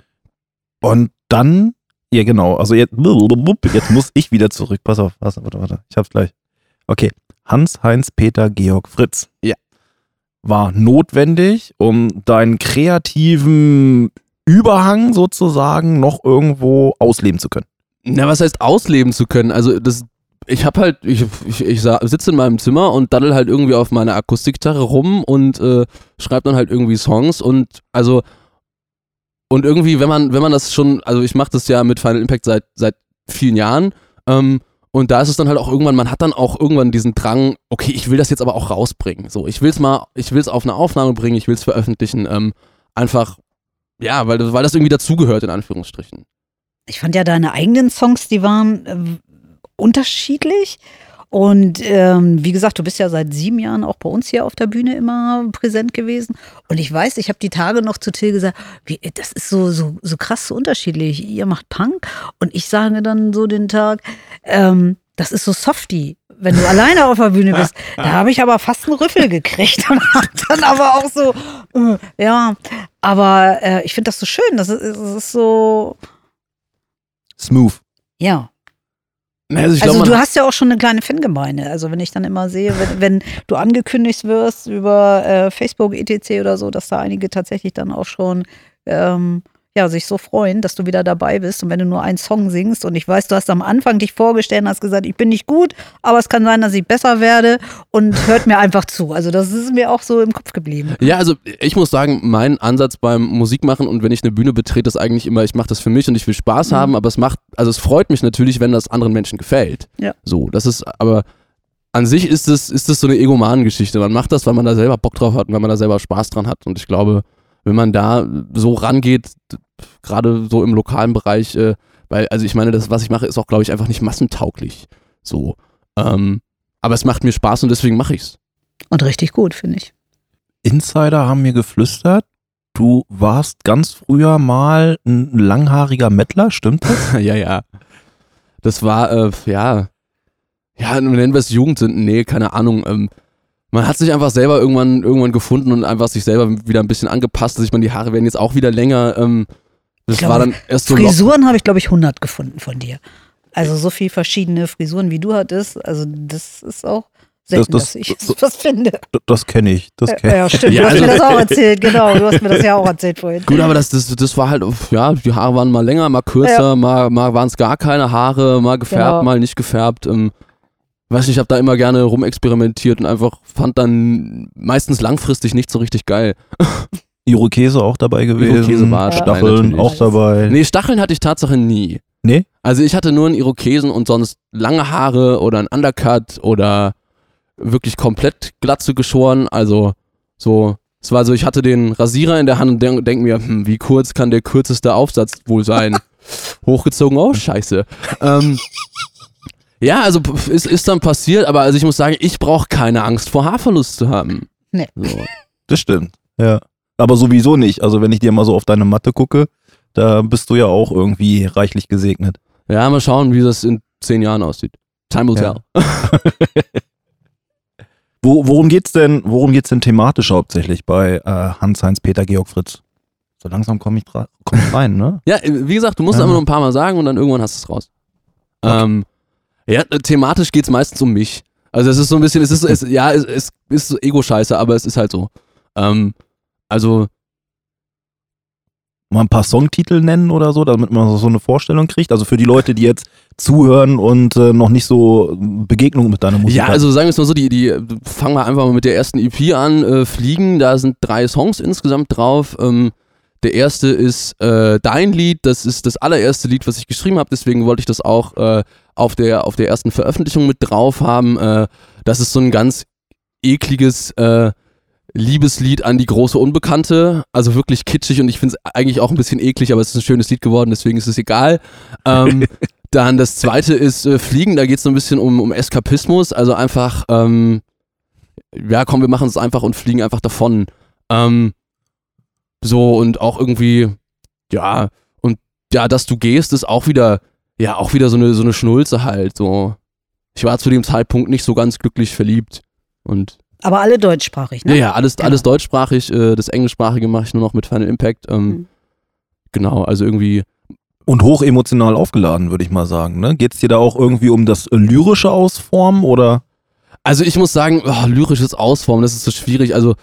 und dann, ja genau, also jetzt, jetzt muss ich wieder zurück. Pass auf, warte, warte, warte, ich hab's gleich. Okay, Hans-Heinz Peter Georg Fritz. Ja. War notwendig, um deinen kreativen Überhang sozusagen noch irgendwo ausleben zu können. Na, was heißt ausleben zu können? Also das, ich habe halt, ich, ich, ich sitze in meinem Zimmer und daddel halt irgendwie auf meiner Akustikgitarre rum und äh, schreibe dann halt irgendwie Songs und also und irgendwie, wenn man, wenn man das schon, also ich mache das ja mit Final Impact seit seit vielen Jahren ähm, und da ist es dann halt auch irgendwann, man hat dann auch irgendwann diesen Drang, okay, ich will das jetzt aber auch rausbringen. So, ich will es mal, ich will es auf eine Aufnahme bringen, ich will es veröffentlichen, ähm, einfach, ja, weil, weil das irgendwie dazugehört, in Anführungsstrichen. Ich fand ja deine eigenen Songs, die waren äh, unterschiedlich. Und ähm, wie gesagt, du bist ja seit sieben Jahren auch bei uns hier auf der Bühne immer präsent gewesen. Und ich weiß, ich habe die Tage noch zu Till gesagt, wie, das ist so, so, so krass so unterschiedlich. Ihr macht Punk und ich sage dann so den Tag, ähm, das ist so softy. Wenn du alleine auf der Bühne bist, da habe ich aber fast einen Rüffel gekriegt und dann aber auch so, äh, ja, aber äh, ich finde das so schön. Das ist, das ist so, Smooth. ja. Also, Also glaub, man du hast ja auch schon eine kleine Fangemeinde. Also wenn ich dann immer sehe, wenn, wenn du angekündigt wirst über äh, Facebook, etc. oder so, dass da einige tatsächlich dann auch schon ähm, ja, sich so freuen, dass du wieder dabei bist. Und wenn du nur einen Song singst und ich weiß, du hast am Anfang dich vorgestellt und hast gesagt, ich bin nicht gut, aber es kann sein, dass ich besser werde und hört mir einfach zu. Also das ist mir auch so im Kopf geblieben. Ja, also ich muss sagen, mein Ansatz beim Musikmachen und wenn ich eine Bühne betrete, ist eigentlich immer, ich mache das für mich und ich will Spaß Mhm. haben, aber es macht, also es freut mich natürlich, wenn das anderen Menschen gefällt. Ja. So, das ist, aber an sich ist es, ist es so eine Egomanengeschichte. Man macht das, weil man da selber Bock drauf hat und weil man da selber Spaß dran hat. Und ich glaube, wenn man da so rangeht, gerade so im lokalen Bereich, äh, weil, also ich meine, das, was ich mache, ist auch, glaube ich, einfach nicht massentauglich. So. Ähm, aber es macht mir Spaß und deswegen mache ich's. Und richtig gut, finde ich. Insider haben mir geflüstert, du warst ganz früher mal ein langhaariger Mettler, stimmt das? ja, ja. Das war, äh, ja, ja, nennen wir es Jugendsünden, nee, keine Ahnung. Ähm, man hat sich einfach selber irgendwann, irgendwann gefunden und einfach sich selber wieder ein bisschen angepasst. Also ich meine, die Haare werden jetzt auch wieder länger. Ähm, das glaube, war dann erst so Frisuren habe ich, glaube ich, 100 gefunden von dir. Also so viel verschiedene Frisuren, wie du hattest. Also das ist auch selten, Das- das- dass ich das- was finde. Das kenne ich, das Ja, kenne ich. ja, stimmt. Ja, du hast also- mir das auch erzählt, genau. Du hast mir das ja auch erzählt vorhin. Gut, aber das, das, das war halt, ja, die Haare waren mal länger, mal kürzer, mal, mal waren es gar keine Haare, mal gefärbt, Genau. mal nicht gefärbt. Ähm, weiß nicht, ich habe da immer gerne rumexperimentiert und einfach fand dann meistens langfristig nicht so richtig geil. Irokese auch dabei gewesen. Irokese war dabei Stacheln natürlich. auch dabei. Nee, Stacheln hatte ich Tatsache nie. Nee? Also ich hatte nur einen Irokesen und sonst lange Haare oder ein Undercut oder wirklich komplett Glatze geschoren. Also so, es war so, ich hatte den Rasierer in der Hand und denk, denk mir, hm, wie kurz kann der kürzeste Aufsatz wohl sein? Hochgezogen, oh scheiße. ähm, Ja, also ist, ist dann passiert, aber also ich muss sagen, ich brauche keine Angst vor Haarverlust zu haben. Nee. So. Das stimmt. Ja. Aber sowieso nicht. Also wenn ich dir mal so auf deine Matte gucke, da bist du ja auch irgendwie reichlich gesegnet. Ja, mal schauen, wie das in zehn Jahren aussieht. Time will Ja. tell. Wo, worum geht's denn, worum geht's denn thematisch hauptsächlich bei äh, Hans-Heinz Peter Georg Fritz? So langsam komme ich, komm ich rein, ne? Ja, wie gesagt, du musst Ja. einfach nur ein paar Mal sagen und dann irgendwann hast du es raus. Okay. Ähm, ja, thematisch geht's meistens um mich. Also es ist so ein bisschen, es ist, es, ja, es, es ist Ego-Scheiße, aber es ist halt so. Ähm, also, Mal ein paar Songtitel nennen oder so, damit man so eine Vorstellung kriegt. Also für die Leute, die jetzt zuhören und äh, noch nicht so Begegnung mit deiner Musik ja, hatten. also sagen wir es mal so, die, die fangen wir einfach mal mit der ersten EP an, äh, Fliegen, da sind drei Songs insgesamt drauf. Ähm, der erste ist äh, Dein Lied, das ist das allererste Lied, was ich geschrieben habe, deswegen wollte ich das auch äh, auf, der, auf der ersten Veröffentlichung mit drauf haben. Äh, das ist so ein ganz ekliges äh, Liebeslied an die große Unbekannte, also wirklich kitschig und ich finde es eigentlich auch ein bisschen eklig, aber es ist ein schönes Lied geworden, deswegen ist es egal. Ähm, dann das zweite ist äh, Fliegen, da geht es so ein bisschen um, um Eskapismus, also einfach, ähm, ja komm, wir machen es einfach und fliegen einfach davon. Ähm, so und auch irgendwie, ja, und ja, dass du gehst, ist auch wieder, ja, auch wieder so eine, so eine Schnulze halt, so. Ich war zu dem Zeitpunkt nicht so ganz glücklich verliebt und Aber alle deutschsprachig, ja, ne? ja, alles, Genau. alles deutschsprachig, äh, das Englischsprachige mache ich nur noch mit Final Impact. Ähm, Mhm. Genau, also irgendwie, Und hoch emotional aufgeladen, würde ich mal sagen. Ne? Geht es dir da auch irgendwie um das lyrische Ausformen oder? also ich muss sagen, oh, lyrisches Ausformen, das ist so schwierig. Also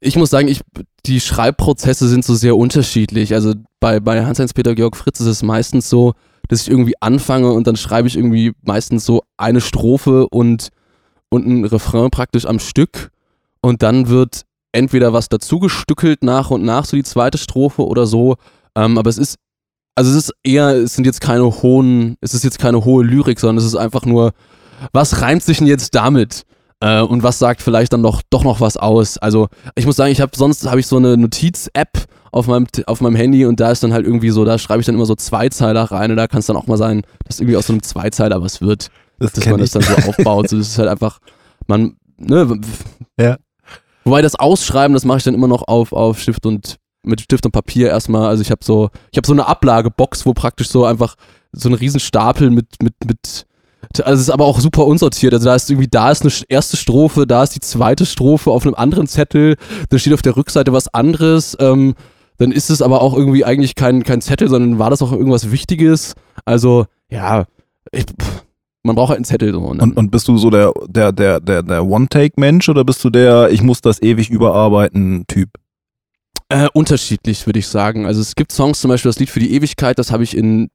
ich muss sagen, ich, die Schreibprozesse sind so sehr unterschiedlich. Also bei, bei Hans-Heinz-Peter Georg Fritz ist es meistens so, dass ich irgendwie anfange und dann schreibe ich irgendwie meistens so eine Strophe und, und ein Refrain praktisch am Stück und dann wird entweder was dazugestückelt nach und nach, so die zweite Strophe oder so. Ähm, aber es ist, also es ist eher, es sind jetzt keine hohen, es ist jetzt keine hohe Lyrik, sondern es ist einfach nur, was reimt sich denn jetzt damit? Äh, und was sagt vielleicht dann doch, doch noch was aus? Also ich muss sagen, ich habe sonst habe ich so eine Notiz-App auf meinem, auf meinem Handy und da ist dann halt irgendwie so, da schreibe ich dann immer so Zweizeiler rein und da kann es dann auch mal sein, dass irgendwie aus so einem Zweizeiler was wird, Das dass man das dann so aufbaut. So, das ist halt einfach, man, ne, Ja. Wobei das Ausschreiben, das mache ich dann immer noch auf, auf Stift und mit Stift und Papier erstmal. Also ich habe so, ich habe so eine Ablagebox, wo praktisch so einfach so ein Riesenstapel mit, mit, mit, also es ist aber auch super unsortiert. Also da ist irgendwie, da ist eine erste Strophe, da ist die zweite Strophe auf einem anderen Zettel, dann steht auf der Rückseite was anderes. Ähm, dann ist es aber auch irgendwie eigentlich kein, kein Zettel, sondern war das auch irgendwas Wichtiges. Also, ja, ich, man braucht halt einen Zettel so. ne? Und, und bist du so der, der, der, der, der One-Take-Mensch oder bist du der, ich muss das ewig überarbeiten Typ? Äh, unterschiedlich, würde ich sagen. Also es gibt Songs, zum Beispiel das Lied für die Ewigkeit, das habe ich in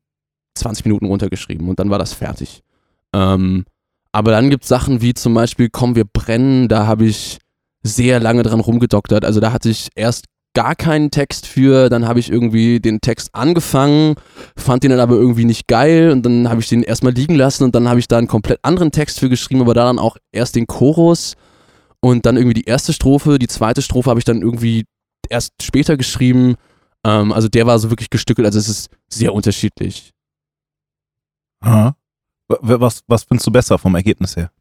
20 Minuten runtergeschrieben und dann war das fertig. Ähm, aber dann gibt es Sachen wie zum Beispiel Komm, wir brennen, da habe ich sehr lange dran rumgedoktert. Also da hatte ich erst gar keinen Text für, dann habe ich irgendwie den Text angefangen, fand den dann aber irgendwie nicht geil und dann habe ich den erstmal liegen lassen und dann habe ich da einen komplett anderen Text für geschrieben, aber da dann auch erst den Chorus und dann irgendwie die erste Strophe, die zweite Strophe habe ich dann irgendwie erst später geschrieben. Ähm, also der war so wirklich gestückelt, also es ist sehr unterschiedlich. Aha. Was, was findest du besser vom Ergebnis her?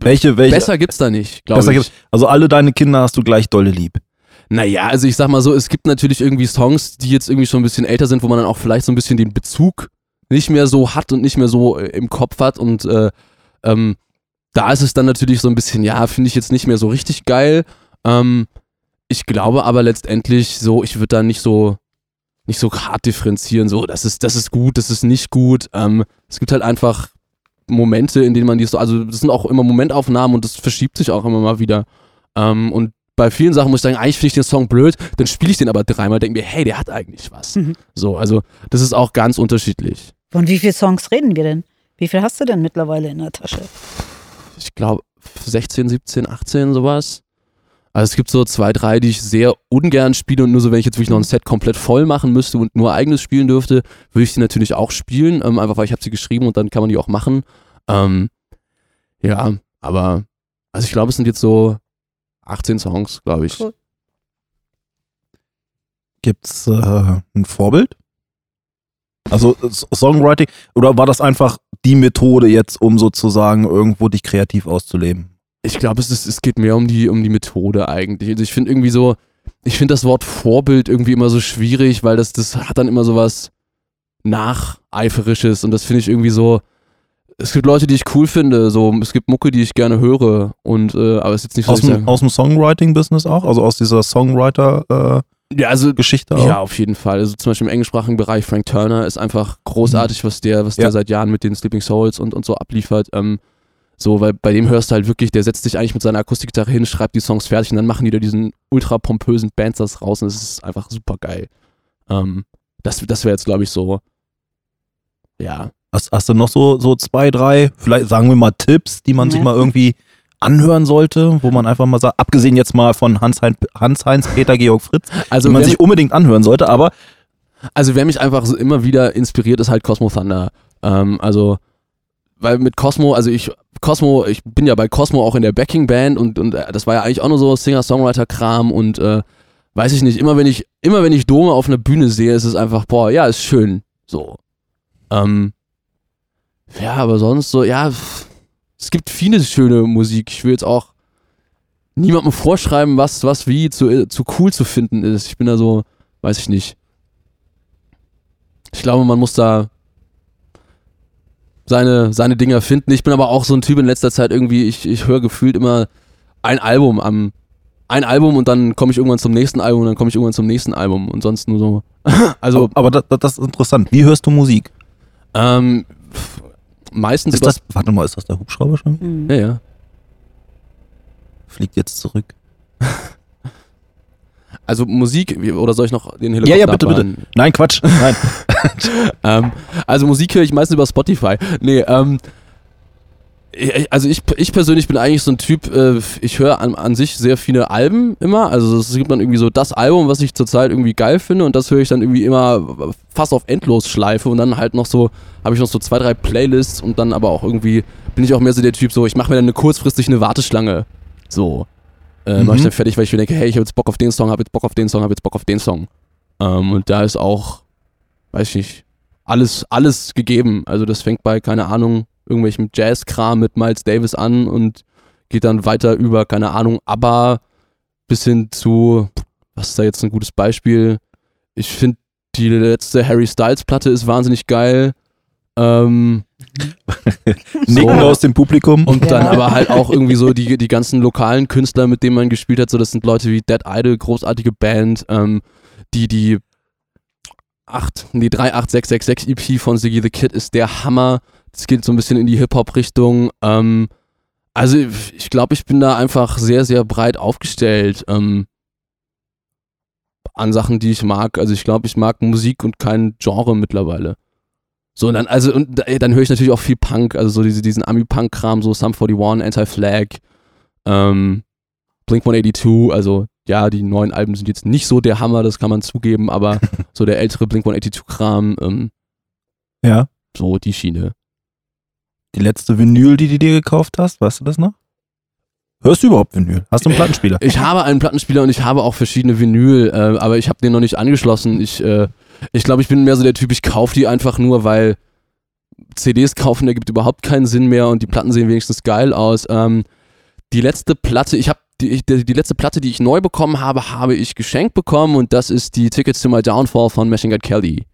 Welche, welche? Besser gibt's da nicht, glaube ich. Also alle deine Kinder hast du gleich dolle lieb. Naja, also ich sag mal so, es gibt natürlich irgendwie Songs, die jetzt irgendwie schon ein bisschen älter sind, wo man dann auch vielleicht so ein bisschen den Bezug nicht mehr so hat und nicht mehr so äh, im Kopf hat und äh, ähm, da ist es dann natürlich so ein bisschen, ja, finde ich jetzt nicht mehr so richtig geil. Ähm, ich glaube aber letztendlich so, ich würde da nicht so nicht so hart differenzieren, so, das ist, das ist gut, das ist nicht gut. Ähm, es gibt halt einfach Momente, in denen man die so, also das sind auch immer Momentaufnahmen und das verschiebt sich auch immer mal wieder. Ähm, und bei vielen Sachen muss ich sagen, eigentlich finde ich den Song blöd, dann spiele ich den aber dreimal, denke mir, hey, der hat eigentlich was. Mhm. So, also das ist auch ganz unterschiedlich. Von wie vielen Songs reden wir denn? Wie viel hast du denn mittlerweile in der Tasche? Ich glaube 16, 17, 18, sowas. Also es gibt so zwei, drei, die ich sehr ungern spiele und nur so, wenn ich jetzt wirklich noch ein Set komplett voll machen müsste und nur eigenes spielen dürfte, würde ich die natürlich auch spielen, ähm, einfach weil ich habe sie geschrieben und dann kann man die auch machen. Ähm, ja, aber also ich glaube, es sind jetzt so 18 Songs, glaube ich. Cool. Gibt's äh, ein Vorbild? Also S- Songwriting, oder war das einfach die Methode jetzt, um sozusagen irgendwo dich kreativ auszuleben? Ich glaube, es, ist- es geht mehr um die, um die Methode eigentlich. Also ich finde irgendwie so, ich finde das Wort Vorbild irgendwie immer so schwierig, weil das, das hat dann immer so was Nacheiferisches und das finde ich irgendwie so. Es gibt Leute, die ich cool finde, so es gibt Mucke, die ich gerne höre und äh, aber es ist jetzt nicht so, Aus dem, aus dem Songwriting-Business auch? Also aus dieser Songwriter-Geschichte ja, also auch? Ja, auf jeden Fall. Also zum Beispiel im englischsprachigen Bereich, Frank Turner ist einfach großartig, was der, was Ja. der seit Jahren mit den Sleeping Souls und, und so abliefert. Ähm, so, weil bei dem hörst du halt wirklich, der setzt sich eigentlich mit seiner Akustikgitarre hin, schreibt die Songs fertig und dann machen die da diesen ultra pompösen Bands raus und es ist einfach super geil. Ähm, das das wäre jetzt, glaube ich, so. Ja. Hast, hast du noch so, so zwei, drei, vielleicht sagen wir mal Tipps, die man sich Ja. mal irgendwie anhören sollte, wo man einfach mal sagt, abgesehen jetzt mal von Hans-Heinz Hans -Heinz Peter Georg Fritz, Also, die man sich unbedingt anhören sollte, aber also wer mich einfach so immer wieder inspiriert, ist halt Cosmo Thunder. Ähm, also, weil mit Cosmo, also ich, Cosmo, ich bin ja bei Cosmo auch in der Backing-Band und, und äh, das war ja eigentlich auch nur so Singer-Songwriter-Kram und äh, weiß ich nicht, immer wenn ich, immer wenn ich Dome auf einer Bühne sehe, ist es einfach, boah, ja, ist schön. So. Ähm, ja, aber sonst so, ja, es gibt viele schöne Musik. Ich will jetzt auch niemandem vorschreiben, was, was wie zu, äh, zu cool zu finden ist. Ich bin da so, weiß ich nicht. Ich glaube, man muss da seine, seine Dinger finden. Ich bin aber auch so ein Typ in letzter Zeit irgendwie, ich, ich höre gefühlt immer ein Album am ein Album und dann komme ich irgendwann zum nächsten Album und dann komme ich irgendwann zum nächsten Album und sonst nur so. also, aber, aber das, das ist interessant. Wie hörst du Musik? ähm, pff, meistens Ist das, warte mal, ist das der Hubschrauber schon? Mhm. Ja, ja. Fliegt jetzt zurück. Also Musik, oder soll ich noch den Helikopter Ja, ja, bitte, bitte. abbauen? Nein, Quatsch. Nein. ähm, also Musik höre ich meistens über Spotify. Nee, ähm, ich- also ich, ich persönlich bin eigentlich so ein Typ, äh, ich höre an, an sich sehr viele Alben immer. Also es gibt dann irgendwie so das Album, was ich zurzeit irgendwie geil finde und das höre ich dann irgendwie immer fast auf Endlosschleife und dann halt noch so, habe ich noch so zwei, drei Playlists und dann aber auch irgendwie bin ich auch mehr so der Typ, so ich mache mir dann eine kurzfristig eine Warteschlange. So. Äh, Mach ich Mhm. dann fertig, weil ich mir denke, hey, ich habe jetzt Bock auf den Song, habe jetzt Bock auf den Song, habe jetzt Bock auf den Song. Ähm, und da ist auch, weiß ich nicht, alles, alles gegeben. Also das fängt bei, keine Ahnung, irgendwelchem Jazzkram mit Miles Davis an und geht dann weiter über, keine Ahnung, ABBA bis hin zu, was ist da jetzt ein gutes Beispiel? Ich finde, die letzte Harry Styles Platte ist wahnsinnig geil. Ähm, Nicken aus dem Publikum. und dann Ja. aber halt auch irgendwie so die, die ganzen lokalen Künstler, mit denen man gespielt hat. So, das sind Leute wie Dead Idol, großartige Band, ähm, die, die 8, nee, 38666 EP von Siggy the Kid ist der Hammer. Das geht so ein bisschen in die Hip-Hop-Richtung. Ähm, also ich glaube, ich bin da einfach sehr, sehr breit aufgestellt ähm, an Sachen, die ich mag. Also ich glaube, ich mag Musik und kein Genre mittlerweile. So, und dann, also, und da- dann höre ich natürlich auch viel Punk, also so diese, diesen Ami-Punk-Kram, so Sum 41, Anti-Flag, ähm, Blink 182, also ja, die neuen Alben sind jetzt nicht so der Hammer, das kann man zugeben, aber so der ältere Blink 182-Kram, ähm, ja. so die Schiene. Die letzte Vinyl, die du dir gekauft hast, weißt du das noch? Hörst du überhaupt Vinyl? Hast du einen Plattenspieler? Ich habe einen Plattenspieler und ich habe auch verschiedene Vinyl, äh, aber ich habe den noch nicht angeschlossen. Ich, äh, ich glaube, ich bin mehr so der Typ, ich kaufe die einfach nur, weil CDs kaufen, der gibt überhaupt keinen Sinn mehr und die Platten sehen wenigstens geil aus. Ähm, die letzte Platte, ich habe die, ich- die, die letzte Platte, die ich neu bekommen habe, habe ich geschenkt bekommen und das ist die Tickets to My Downfall von Machine Gun Kelly.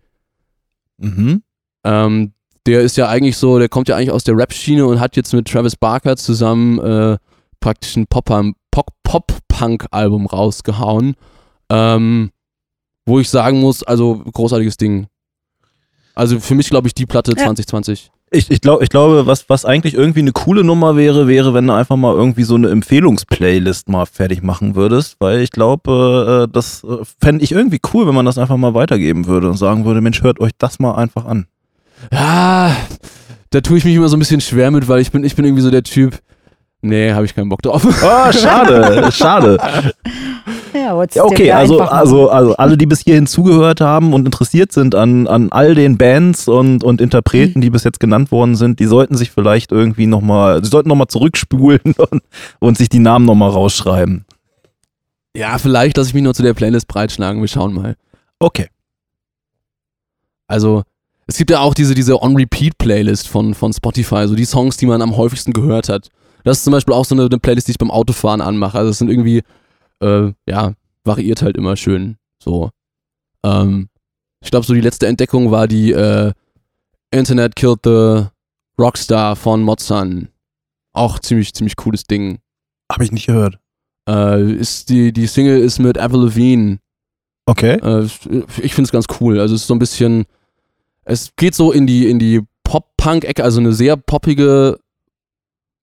Mhm. Ähm, der ist ja eigentlich so, der kommt ja eigentlich aus der Rap-Schiene und hat jetzt mit Travis Barker zusammen äh, praktisch ein Pop- Pop- Pop-Punk-Album rausgehauen. Ähm, wo ich sagen muss, also großartiges Ding. Also für mich glaube ich die Platte Ja. 2020. Ich, ich, glaub, ich glaube, was, was eigentlich irgendwie eine coole Nummer wäre, wäre, wenn du einfach mal irgendwie so eine Empfehlungsplaylist mal fertig machen würdest, weil ich glaube, äh, das äh, fände ich irgendwie cool, wenn man das einfach mal weitergeben würde und sagen würde, Mensch, hört euch das mal einfach an. Ja, da tue ich mich immer so ein bisschen schwer mit, weil ich bin, ich bin irgendwie so der Typ, nee, habe ich keinen Bock drauf. Oh, schade, schade. Ja, Ja, okay, also, also, also alle, die bis hierhin zugehört haben und interessiert sind an, an all den Bands und, und Interpreten, die bis jetzt genannt worden sind, die sollten sich vielleicht irgendwie nochmal, sie sollten nochmal zurückspulen und, und sich die Namen nochmal rausschreiben. Ja, vielleicht lasse ich mich nur zu der Playlist breitschlagen, wir schauen mal. Okay. Also, es gibt ja auch diese, diese On-Repeat-Playlist von, von Spotify, so die Songs, die man am häufigsten gehört hat. Das ist zum Beispiel auch so eine, eine Playlist, die ich beim Autofahren anmache. Also es sind irgendwie, äh, ja, variiert halt immer schön. So. Ähm, ich glaube, so die letzte Entdeckung war die äh, Internet Killed the Rockstar von Mozan. Auch ziemlich, ziemlich cooles Ding. Habe ich nicht gehört. Äh, ist die, die Single ist mit Avril Lavigne. Okay. Äh, ich finde es ganz cool. Also es ist so ein bisschen, es geht so in die, in die Pop-Punk-Ecke, also eine sehr poppige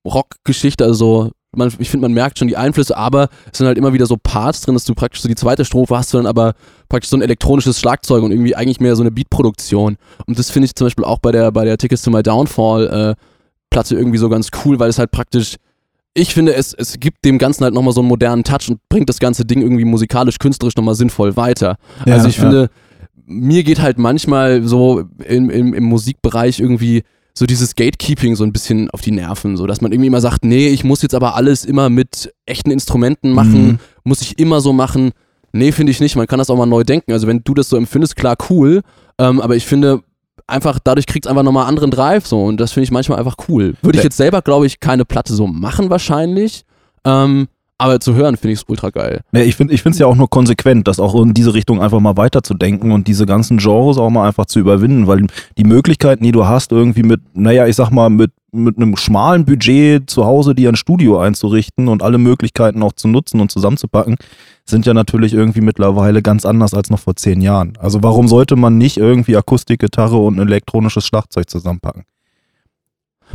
Rock-Geschichte, also man, ich finde, man merkt schon die Einflüsse, aber es sind halt immer wieder so Parts drin, dass du praktisch so die zweite Strophe hast, du dann aber praktisch so ein elektronisches Schlagzeug und irgendwie eigentlich mehr so eine Beatproduktion. Und das finde ich zum Beispiel auch bei der, bei der Tickets to My Downfall äh, Platte irgendwie so ganz cool, weil es halt praktisch, ich finde, es, es gibt dem Ganzen halt nochmal so einen modernen Touch und bringt das ganze Ding irgendwie musikalisch, künstlerisch nochmal sinnvoll weiter. Ja, also ich ja. finde, mir geht halt manchmal so im, im, im Musikbereich irgendwie so dieses Gatekeeping so ein bisschen auf die Nerven, so dass man irgendwie immer sagt, nee, ich muss jetzt aber alles immer mit echten Instrumenten machen, Mhm. muss ich immer so machen. Nee, finde ich nicht. Man kann das auch mal neu denken. Also wenn du das so empfindest, klar, cool. Ähm, aber ich finde einfach, dadurch kriegt es einfach nochmal anderen Drive so und das finde ich manchmal einfach cool. Würde ich jetzt selber, glaube ich, keine Platte so machen wahrscheinlich. Ähm, aber zu hören finde ich es ultra geil. Nee, ich finde es ja auch nur konsequent, das auch in diese Richtung einfach mal weiterzudenken und diese ganzen Genres auch mal einfach zu überwinden, weil die Möglichkeiten, die du hast, irgendwie mit, naja, ich sag mal, mit, mit einem schmalen Budget zu Hause dir ein Studio einzurichten und alle Möglichkeiten auch zu nutzen und zusammenzupacken, sind ja natürlich irgendwie mittlerweile ganz anders als noch vor zehn Jahren. Also warum sollte man nicht irgendwie Akustikgitarre und ein elektronisches Schlagzeug zusammenpacken?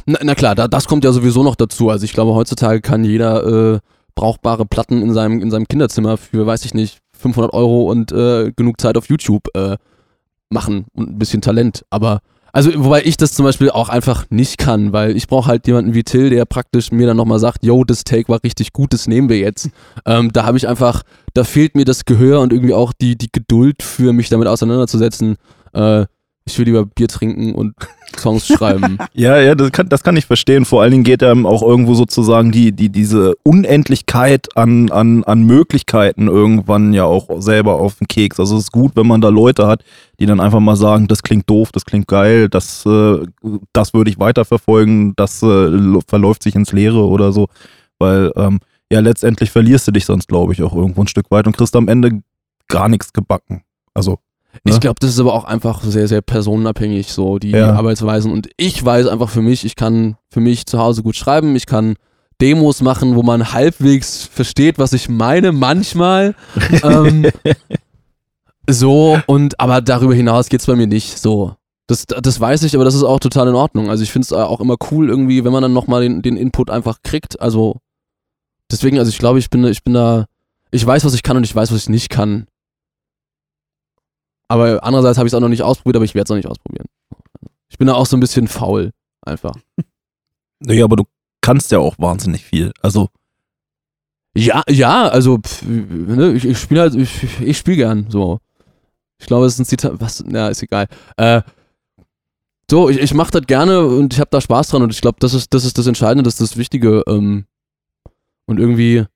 Na, na klar, da, das kommt ja sowieso noch dazu. Also ich glaube, heutzutage kann jeder äh, brauchbare Platten in seinem, in seinem Kinderzimmer für, weiß ich nicht, 500 Euro und äh, genug Zeit auf YouTube äh, machen und ein bisschen Talent. Aber, also wobei ich das zum Beispiel auch einfach nicht kann, weil ich brauche halt jemanden wie Till, der praktisch mir dann nochmal sagt, yo, das Take war richtig gut, das nehmen wir jetzt. ähm, da habe ich einfach, da fehlt mir das Gehör und irgendwie auch die, die Geduld für mich damit auseinanderzusetzen. Äh, ich will lieber Bier trinken und Songs schreiben. Ja, ja, das kann, das kann ich verstehen. Vor allen Dingen geht einem auch irgendwo sozusagen die, die, diese Unendlichkeit an, an, an Möglichkeiten irgendwann ja auch selber auf den Keks. Also es ist gut, wenn man da Leute hat, die dann einfach mal sagen, das klingt doof, das klingt geil, das, äh, das würde ich weiterverfolgen, das äh, verläuft sich ins Leere oder so. Weil, ähm, ja, letztendlich verlierst du dich sonst, glaube ich, auch irgendwo ein Stück weit und kriegst am Ende gar nichts gebacken. Also, Ich Ne? glaube, das ist aber auch einfach sehr, sehr personenabhängig, so die Ja. Arbeitsweisen. Und ich weiß einfach für mich, ich kann für mich zu Hause gut schreiben, ich kann Demos machen, wo man halbwegs versteht, was ich meine, manchmal. ähm, so, und aber darüber hinaus geht's bei mir nicht so. Das, das weiß ich, aber das ist auch total in Ordnung. Also ich finde es auch immer cool, irgendwie, wenn man dann nochmal den, den Input einfach kriegt. Also deswegen, also ich glaube, ich bin, ich bin da, ich weiß, was ich kann und ich weiß, was ich nicht kann. Aber andererseits habe ich es auch noch nicht ausprobiert, aber ich werde es auch nicht ausprobieren. Ich bin da auch so ein bisschen faul, einfach. ja, aber du kannst ja auch wahnsinnig viel. Also, Ja, ja, also pff, ne, ich, ich spiele halt, ich, ich spiele gern so. Ich glaube, es ist ein Zitat, was, na, ist egal. Äh, so, ich, ich mache das gerne und ich habe da Spaß dran und ich glaube, das ist, das ist das Entscheidende, das ist das Wichtige. Ähm, und irgendwie,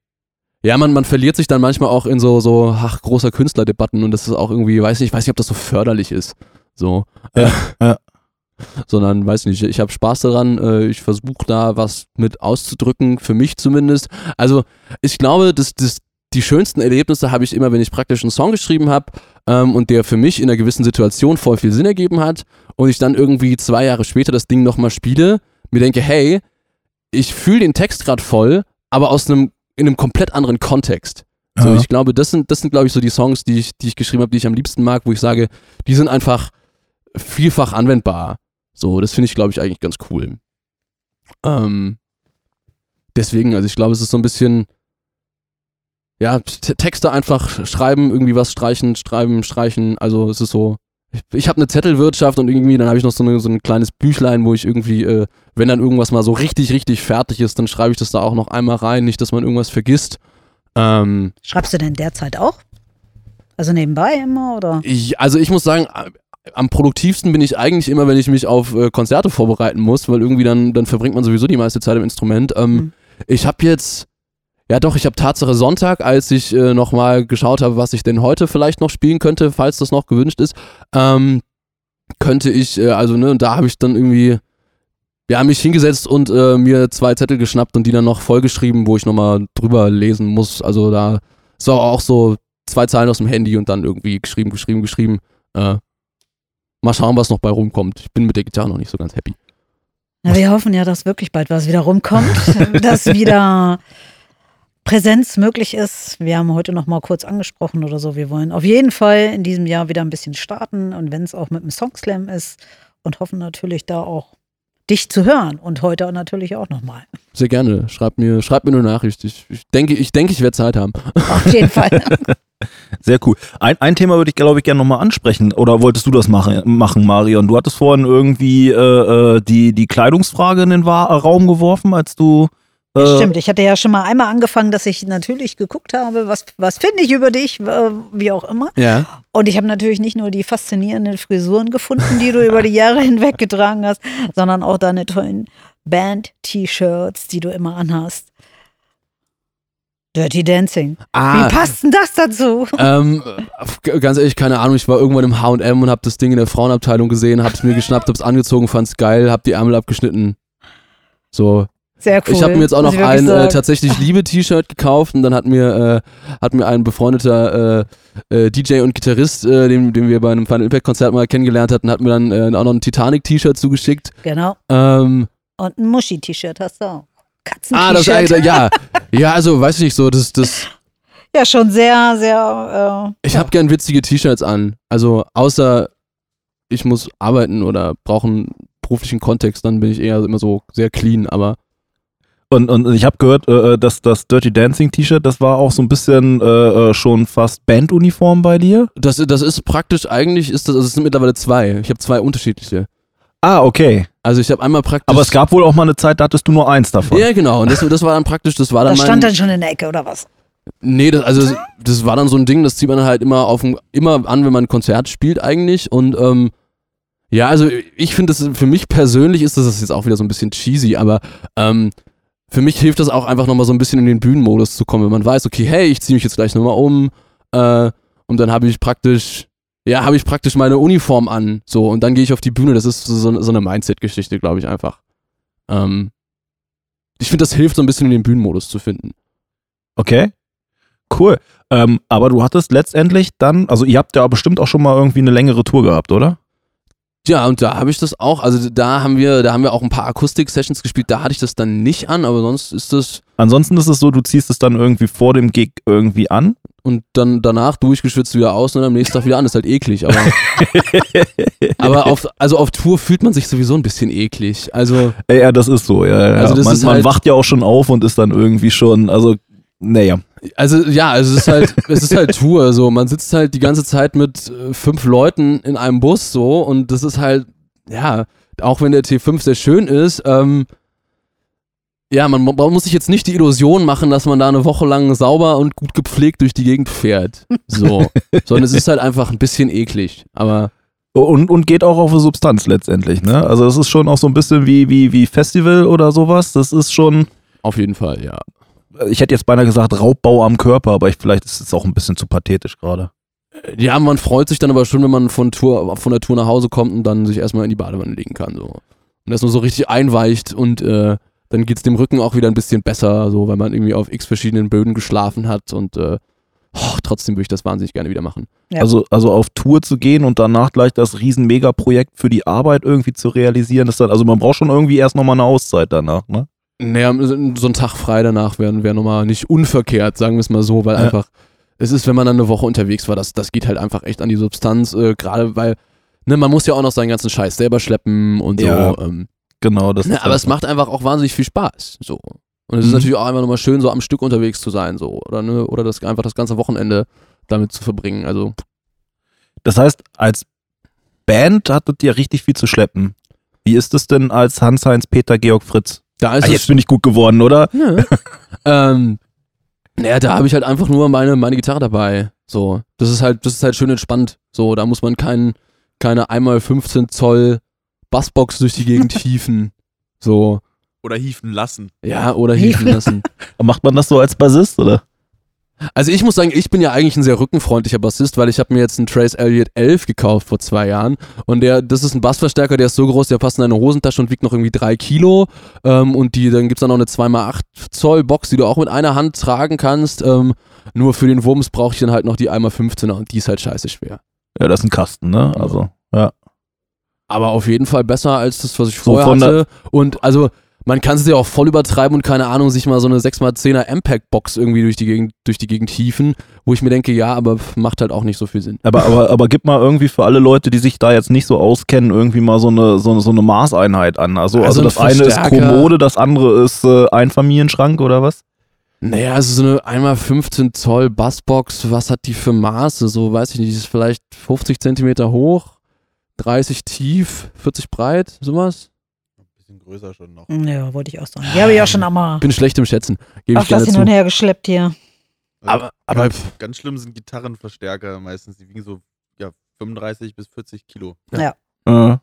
ja, man, man verliert sich dann manchmal auch in so, so, ach, großer Künstlerdebatten und das ist auch irgendwie, weiß nicht, ich weiß nicht, ob das so förderlich ist. So. Ja, ja. Sondern, weiß nicht, ich habe Spaß daran, äh, ich versuche da was mit auszudrücken, für mich zumindest. Also, ich glaube, dass, dass die schönsten Erlebnisse habe ich immer, wenn ich praktisch einen Song geschrieben habe ähm, und der für mich in einer gewissen Situation voll viel Sinn ergeben hat und ich dann irgendwie zwei Jahre später das Ding nochmal spiele, mir denke, hey, ich fühle den Text gerade voll, aber aus einem, in einem komplett anderen Kontext. So, ich glaube, das sind, das sind, glaube ich, so die Songs, die ich, die ich geschrieben habe, die ich am liebsten mag, wo ich sage, die sind einfach vielfach anwendbar. So, das finde ich, glaube ich, eigentlich ganz cool. Ähm, deswegen, also ich glaube, es ist so ein bisschen, ja, Texte einfach schreiben, irgendwie was streichen, schreiben, streichen. Also es ist so, ich, ich habe eine Zettelwirtschaft und irgendwie, dann habe ich noch so, eine, so ein kleines Büchlein, wo ich irgendwie, äh, wenn dann irgendwas mal so richtig, richtig fertig ist, dann schreibe ich das da auch noch einmal rein, nicht, dass man irgendwas vergisst. Ähm, Schreibst du denn derzeit auch? Also nebenbei immer oder? ich, also ich muss sagen, am produktivsten bin ich eigentlich immer, wenn ich mich auf äh, Konzerte vorbereiten muss, weil irgendwie dann, dann verbringt man sowieso die meiste Zeit im Instrument. Ähm, Mhm. Ich habe jetzt, ja doch, ich habe Tatsache Sonntag, als ich äh, nochmal geschaut habe, was ich denn heute vielleicht noch spielen könnte, falls das noch gewünscht ist, ähm, könnte ich, äh, also ne, und da habe ich dann irgendwie, ja, mich hingesetzt und äh, mir zwei Zettel geschnappt und die dann noch vollgeschrieben, wo ich nochmal drüber lesen muss. Also da ist auch so zwei Zeilen aus dem Handy und dann irgendwie geschrieben, geschrieben, geschrieben. Äh, mal schauen, was noch bei rumkommt. Ich bin mit der Gitarre noch nicht so ganz happy. Na, wir hoffen ja, dass wirklich bald was wieder rumkommt, dass wieder Präsenz möglich ist. Wir haben heute noch mal kurz angesprochen oder so. Wir wollen auf jeden Fall in diesem Jahr wieder ein bisschen starten und wenn es auch mit einem Songslam ist und hoffen natürlich da auch dich zu hören und heute natürlich auch noch mal. Sehr gerne. Schreib mir, schreib mir eine Nachricht. Ich, ich denke, ich, denke, ich werde Zeit haben. Auf jeden Fall. Sehr cool. Ein, ein Thema würde ich, glaube ich, gerne nochmal ansprechen. Oder wolltest du das machen, machen Marion? Du hattest vorhin irgendwie äh, äh, die, die Kleidungsfrage in den Wa Raum geworfen, als du. Äh, Stimmt, ich hatte ja schon mal einmal angefangen, dass ich natürlich geguckt habe, was, was finde ich über dich, äh, wie auch immer. Ja. Und ich habe natürlich nicht nur die faszinierenden Frisuren gefunden, die du über die Jahre hinweg getragen hast, sondern auch deine tollen Band-T-Shirts, die du immer anhast. Dirty Dancing. Ah, Wie passt denn das dazu? Ähm, ganz ehrlich, keine Ahnung. Ich war irgendwann im H&M und habe das Ding in der Frauenabteilung gesehen, hab's mir geschnappt, hab's angezogen, fand's geil, hab die Ärmel abgeschnitten. So. Sehr cool. Ich habe mir jetzt auch noch ein äh, tatsächlich Liebe-T-Shirt gekauft und dann hat mir äh, hat mir ein befreundeter äh, äh, DJ und Gitarrist, äh, den, den wir bei einem Final Impact Konzert mal kennengelernt hatten, hat mir dann äh, auch noch ein Titanic-T-Shirt zugeschickt. Genau. Ähm, Und ein Muschi-T-Shirt hast du auch. ah, das Katzen-T-Shirt. äh, ja, ja, also weiß ich nicht so, das das ja, schon sehr, sehr. Ich ja. habe gern witzige T-Shirts an. Also außer ich muss arbeiten oder brauche einen beruflichen Kontext, dann bin ich eher immer so sehr clean. Aber Und, und ich habe gehört, äh, dass das Dirty Dancing T-Shirt, das war auch so ein bisschen äh, äh, schon fast Banduniform bei dir. das, das ist praktisch eigentlich ist das, also es sind mittlerweile zwei. Ich habe zwei unterschiedliche. Ah, okay. Also ich habe einmal praktisch. Aber es gab wohl auch mal eine Zeit, da hattest du nur eins davon. Ja, genau. Und das, das war dann praktisch, das war dann Das mein. stand dann schon in der Ecke, oder was? Nee, das, also das war dann so ein Ding, das zieht man halt immer auf dem- immer an, wenn man ein Konzert spielt eigentlich und ähm, ja, also ich finde das für mich persönlich ist das, das ist jetzt auch wieder so ein bisschen cheesy, aber ähm, für mich hilft das auch einfach nochmal so ein bisschen in den Bühnenmodus zu kommen, wenn man weiß, okay, hey, ich ziehe mich jetzt gleich nochmal um äh, und dann habe ich praktisch ja, habe ich praktisch meine Uniform an, so und dann gehe ich auf die Bühne. Das ist so, so, eine Mindset-Geschichte, glaube ich einfach. Ähm, ich finde, das hilft so ein bisschen in den Bühnenmodus zu finden. Okay. Cool. Ähm, aber du hattest letztendlich dann, also ihr habt ja bestimmt auch schon mal irgendwie eine längere Tour gehabt, oder? Ja, und da habe ich das auch, also da haben wir, da haben wir auch ein paar Akustik-Sessions gespielt, da hatte ich das dann nicht an, aber sonst ist das Ansonsten ist es so, du ziehst es dann irgendwie vor dem Gig irgendwie an. und dann danach durchgeschwitzt wieder aus und am nächsten Tag wieder an, ist halt eklig, aber, aber auf, also auf Tour fühlt man sich sowieso ein bisschen eklig, also Ja, ja, das ist so. Ja, ja. Also das man, man halt- wacht ja auch schon auf und ist dann irgendwie schon, also, naja. Also ja, also es ist halt, es ist halt Tour, so man sitzt halt die ganze Zeit mit äh, fünf Leuten in einem Bus so und das ist halt, ja, auch wenn der T5 sehr schön ist, ähm, ja, man, man muss sich jetzt nicht die Illusion machen, dass man da eine Woche lang sauber und gut gepflegt durch die Gegend fährt, so, sondern es ist halt einfach ein bisschen eklig, aber Und, und geht auch auf eine Substanz letztendlich, ne? Also es ist schon auch so ein bisschen wie, wie, wie Festival oder sowas. Das ist schon, auf jeden Fall, ja. Ich hätte jetzt beinahe gesagt Raubbau am Körper, aber ich, vielleicht ist es auch ein bisschen zu pathetisch gerade. Ja, man freut sich dann aber schon, wenn man von, Tour, von der Tour nach Hause kommt und dann sich erstmal in die Badewanne legen kann. So. Und das nur so richtig einweicht und äh, dann geht's dem Rücken auch wieder ein bisschen besser, so weil man irgendwie auf x verschiedenen Böden geschlafen hat und äh, oh, trotzdem würde ich das wahnsinnig gerne wieder machen. Ja. Also, also auf Tour zu gehen und danach gleich das riesen Megaprojekt für die Arbeit irgendwie zu realisieren, ist dann, also man braucht schon irgendwie erst nochmal eine Auszeit danach, ne? Naja, so ein Tag frei danach wäre wär nochmal nicht unverkehrt, sagen wir es mal so, weil Ja. einfach, es ist, wenn man dann eine Woche unterwegs war, das, das geht halt einfach echt an die Substanz, äh, gerade weil, ne, man muss ja auch noch seinen ganzen Scheiß selber schleppen und so. Ja. Ähm, Genau, das Ne, ist aber es macht einfach auch wahnsinnig viel Spaß. So. Und es ist Mhm. natürlich auch einfach nochmal schön, so am Stück unterwegs zu sein, so. Oder, ne, oder das einfach das ganze Wochenende damit zu verbringen. Also, Das heißt, als Band hattet ihr richtig viel zu schleppen. Wie ist es denn als Hans-Heinz Peter Georg Fritz? Da Ah, ist jetzt es. bin ich gut geworden, oder? Ne? ähm, naja, da habe ich halt einfach nur meine, meine Gitarre dabei. So. Das ist halt, das ist halt schön entspannt. So, da muss man kein, keine einmal 15 Zoll Bassbox durch die Gegend hieven. So. Oder hieven lassen. Ja, oder Hieven. lassen. Macht man das so als Bassist, oder? Also ich muss sagen, ich bin ja eigentlich ein sehr rückenfreundlicher Bassist, weil ich habe mir jetzt einen Trace Elliott 11 gekauft vor zwei Jahren und der, das ist ein Bassverstärker, der ist so groß, der passt in deine Hosentasche und wiegt noch irgendwie drei Kilo ähm, und die, dann gibt's da noch eine 2x8 Zoll Box, die du auch mit einer Hand tragen kannst. Ähm, nur für den Wumms brauche ich dann halt noch die 1x15er und die ist halt scheiße schwer. Ja, das ist ein Kasten, ne? Also, ja. Aber auf jeden Fall besser als das, was ich So vorher hatte. Und also, man kann es ja auch voll übertreiben und keine Ahnung, sich mal so eine 6x10er M-Pack-Box irgendwie durch die, Gegend, durch die Gegend hieven, wo ich mir denke, ja, aber macht halt auch nicht so viel Sinn. Aber, aber, aber gib mal irgendwie für alle Leute, die sich da jetzt nicht so auskennen, irgendwie mal so eine, so, eine- so eine Maßeinheit an. Also, Also also ein das eine ist Kommode, das andere ist äh, Einfamilienschrank oder was? Naja, also so eine einmal 15 Zoll Bassbox, was hat die für Maße? So, weiß ich nicht, die ist vielleicht 50 Zentimeter hoch, 30 tief, 40 breit, sowas? Größer schon noch. Ja, wollte ich auch sagen. Die habe ich auch schon einmal Bin schlecht im Schätzen, gebe auf ich gerne das hin und her geschleppt hier. Aber- aber- ganz, ganz schlimm sind Gitarrenverstärker meistens. Die wiegen so ja, 35 bis 40 Kilo. Äh,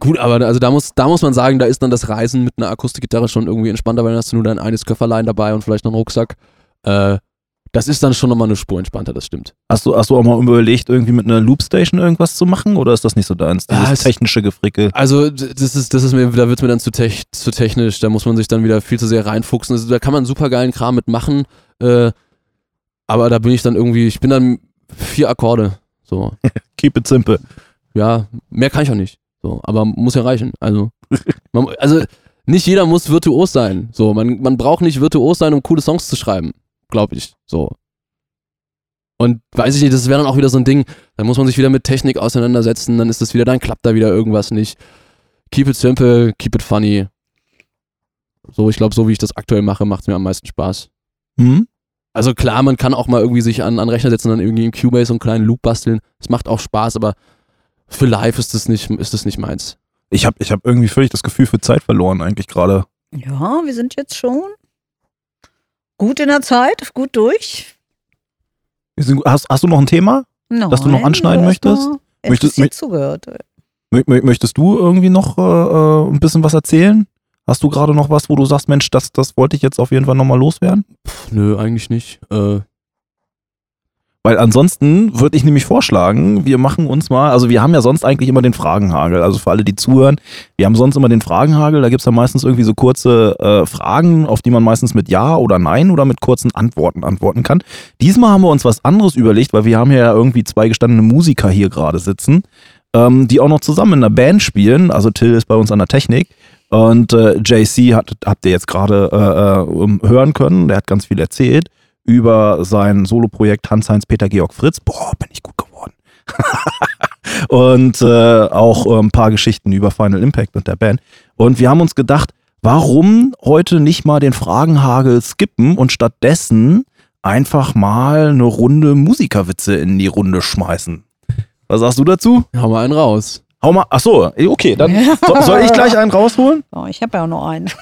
Gut, aber da- also da muss, da muss man sagen, da ist dann das Reisen mit einer Akustikgitarre schon irgendwie entspannter, weil dann hast du nur dein eines Köfferlein dabei und vielleicht noch einen Rucksack. Äh, das ist dann schon nochmal eine Spur entspannter, das stimmt. hast, du, hast du auch mal überlegt, irgendwie mit einer Loopstation irgendwas zu machen oder ist das nicht so deins? Ja, Dieses es- technische Gefrickel. Also das ist, das ist mir, da wird mir dann zu, tech, zu technisch, da muss man sich dann wieder viel zu sehr reinfuchsen. Also, da kann man super geilen Kram mitmachen, äh, aber da bin ich dann irgendwie, ich bin dann vier Akkorde. So, Keep it simple. ja, mehr kann ich auch nicht. So, aber muss ja reichen. Also, man, also nicht jeder muss virtuos sein. So, man, man braucht nicht virtuos sein, um coole Songs zu schreiben, glaube ich. So. Und weiß ich nicht, das wäre dann auch wieder so ein Ding, dann muss man sich wieder mit Technik auseinandersetzen, dann ist das wieder, dann klappt da wieder irgendwas nicht. Keep it simple, keep it funny. So, ich glaube, so wie ich das aktuell mache, macht es mir am meisten Spaß. Hm? Also klar, man kann auch mal irgendwie sich an, an Rechner setzen und dann irgendwie im Cubase so einen kleinen Loop basteln. Das macht auch Spaß, aber für live ist das nicht, ist das nicht meins. Ich habe ich hab irgendwie völlig das Gefühl für Zeit verloren, eigentlich gerade. Ja, wir sind jetzt schon gut in der Zeit, gut durch. Sind- Hast, hast du noch ein Thema? Nein, Das du noch anschneiden möchtest? Möchtest- interessiert zugehört. Mö- mö- Möchtest du irgendwie noch äh, äh, ein bisschen was erzählen? Hast du gerade noch was, wo du sagst, Mensch, das, das wollte ich jetzt auf jeden Fall nochmal loswerden? Pff, nö, eigentlich nicht. Äh, Weil ansonsten würde ich nämlich vorschlagen, wir machen uns mal, also wir haben ja sonst eigentlich immer den Fragenhagel, also für alle, die zuhören, wir haben sonst immer den Fragenhagel, da gibt es ja meistens irgendwie so kurze äh, Fragen, auf die man meistens mit Ja oder Nein oder mit kurzen Antworten antworten kann. Diesmal haben wir uns was anderes überlegt, weil wir haben ja irgendwie zwei gestandene Musiker hier gerade sitzen, ähm, die auch noch zusammen in einer Band spielen, also Till ist bei uns an der Technik. Und äh, JC hat, habt ihr jetzt gerade äh, äh, hören können, der hat ganz viel erzählt über sein Soloprojekt Hans-Heinz Peter Georg Fritz. Boah, bin ich gut geworden. und äh, auch äh, ein paar Geschichten über Final Impact und der Band. Und wir haben uns gedacht, warum heute nicht mal den Fragenhagel skippen und stattdessen einfach mal eine Runde Musikerwitze in die Runde schmeißen. Was sagst du dazu? hau mal einen raus. Hau mal, ach so, okay, dann so, soll ich gleich einen rausholen? Oh, ich habe ja auch noch einen.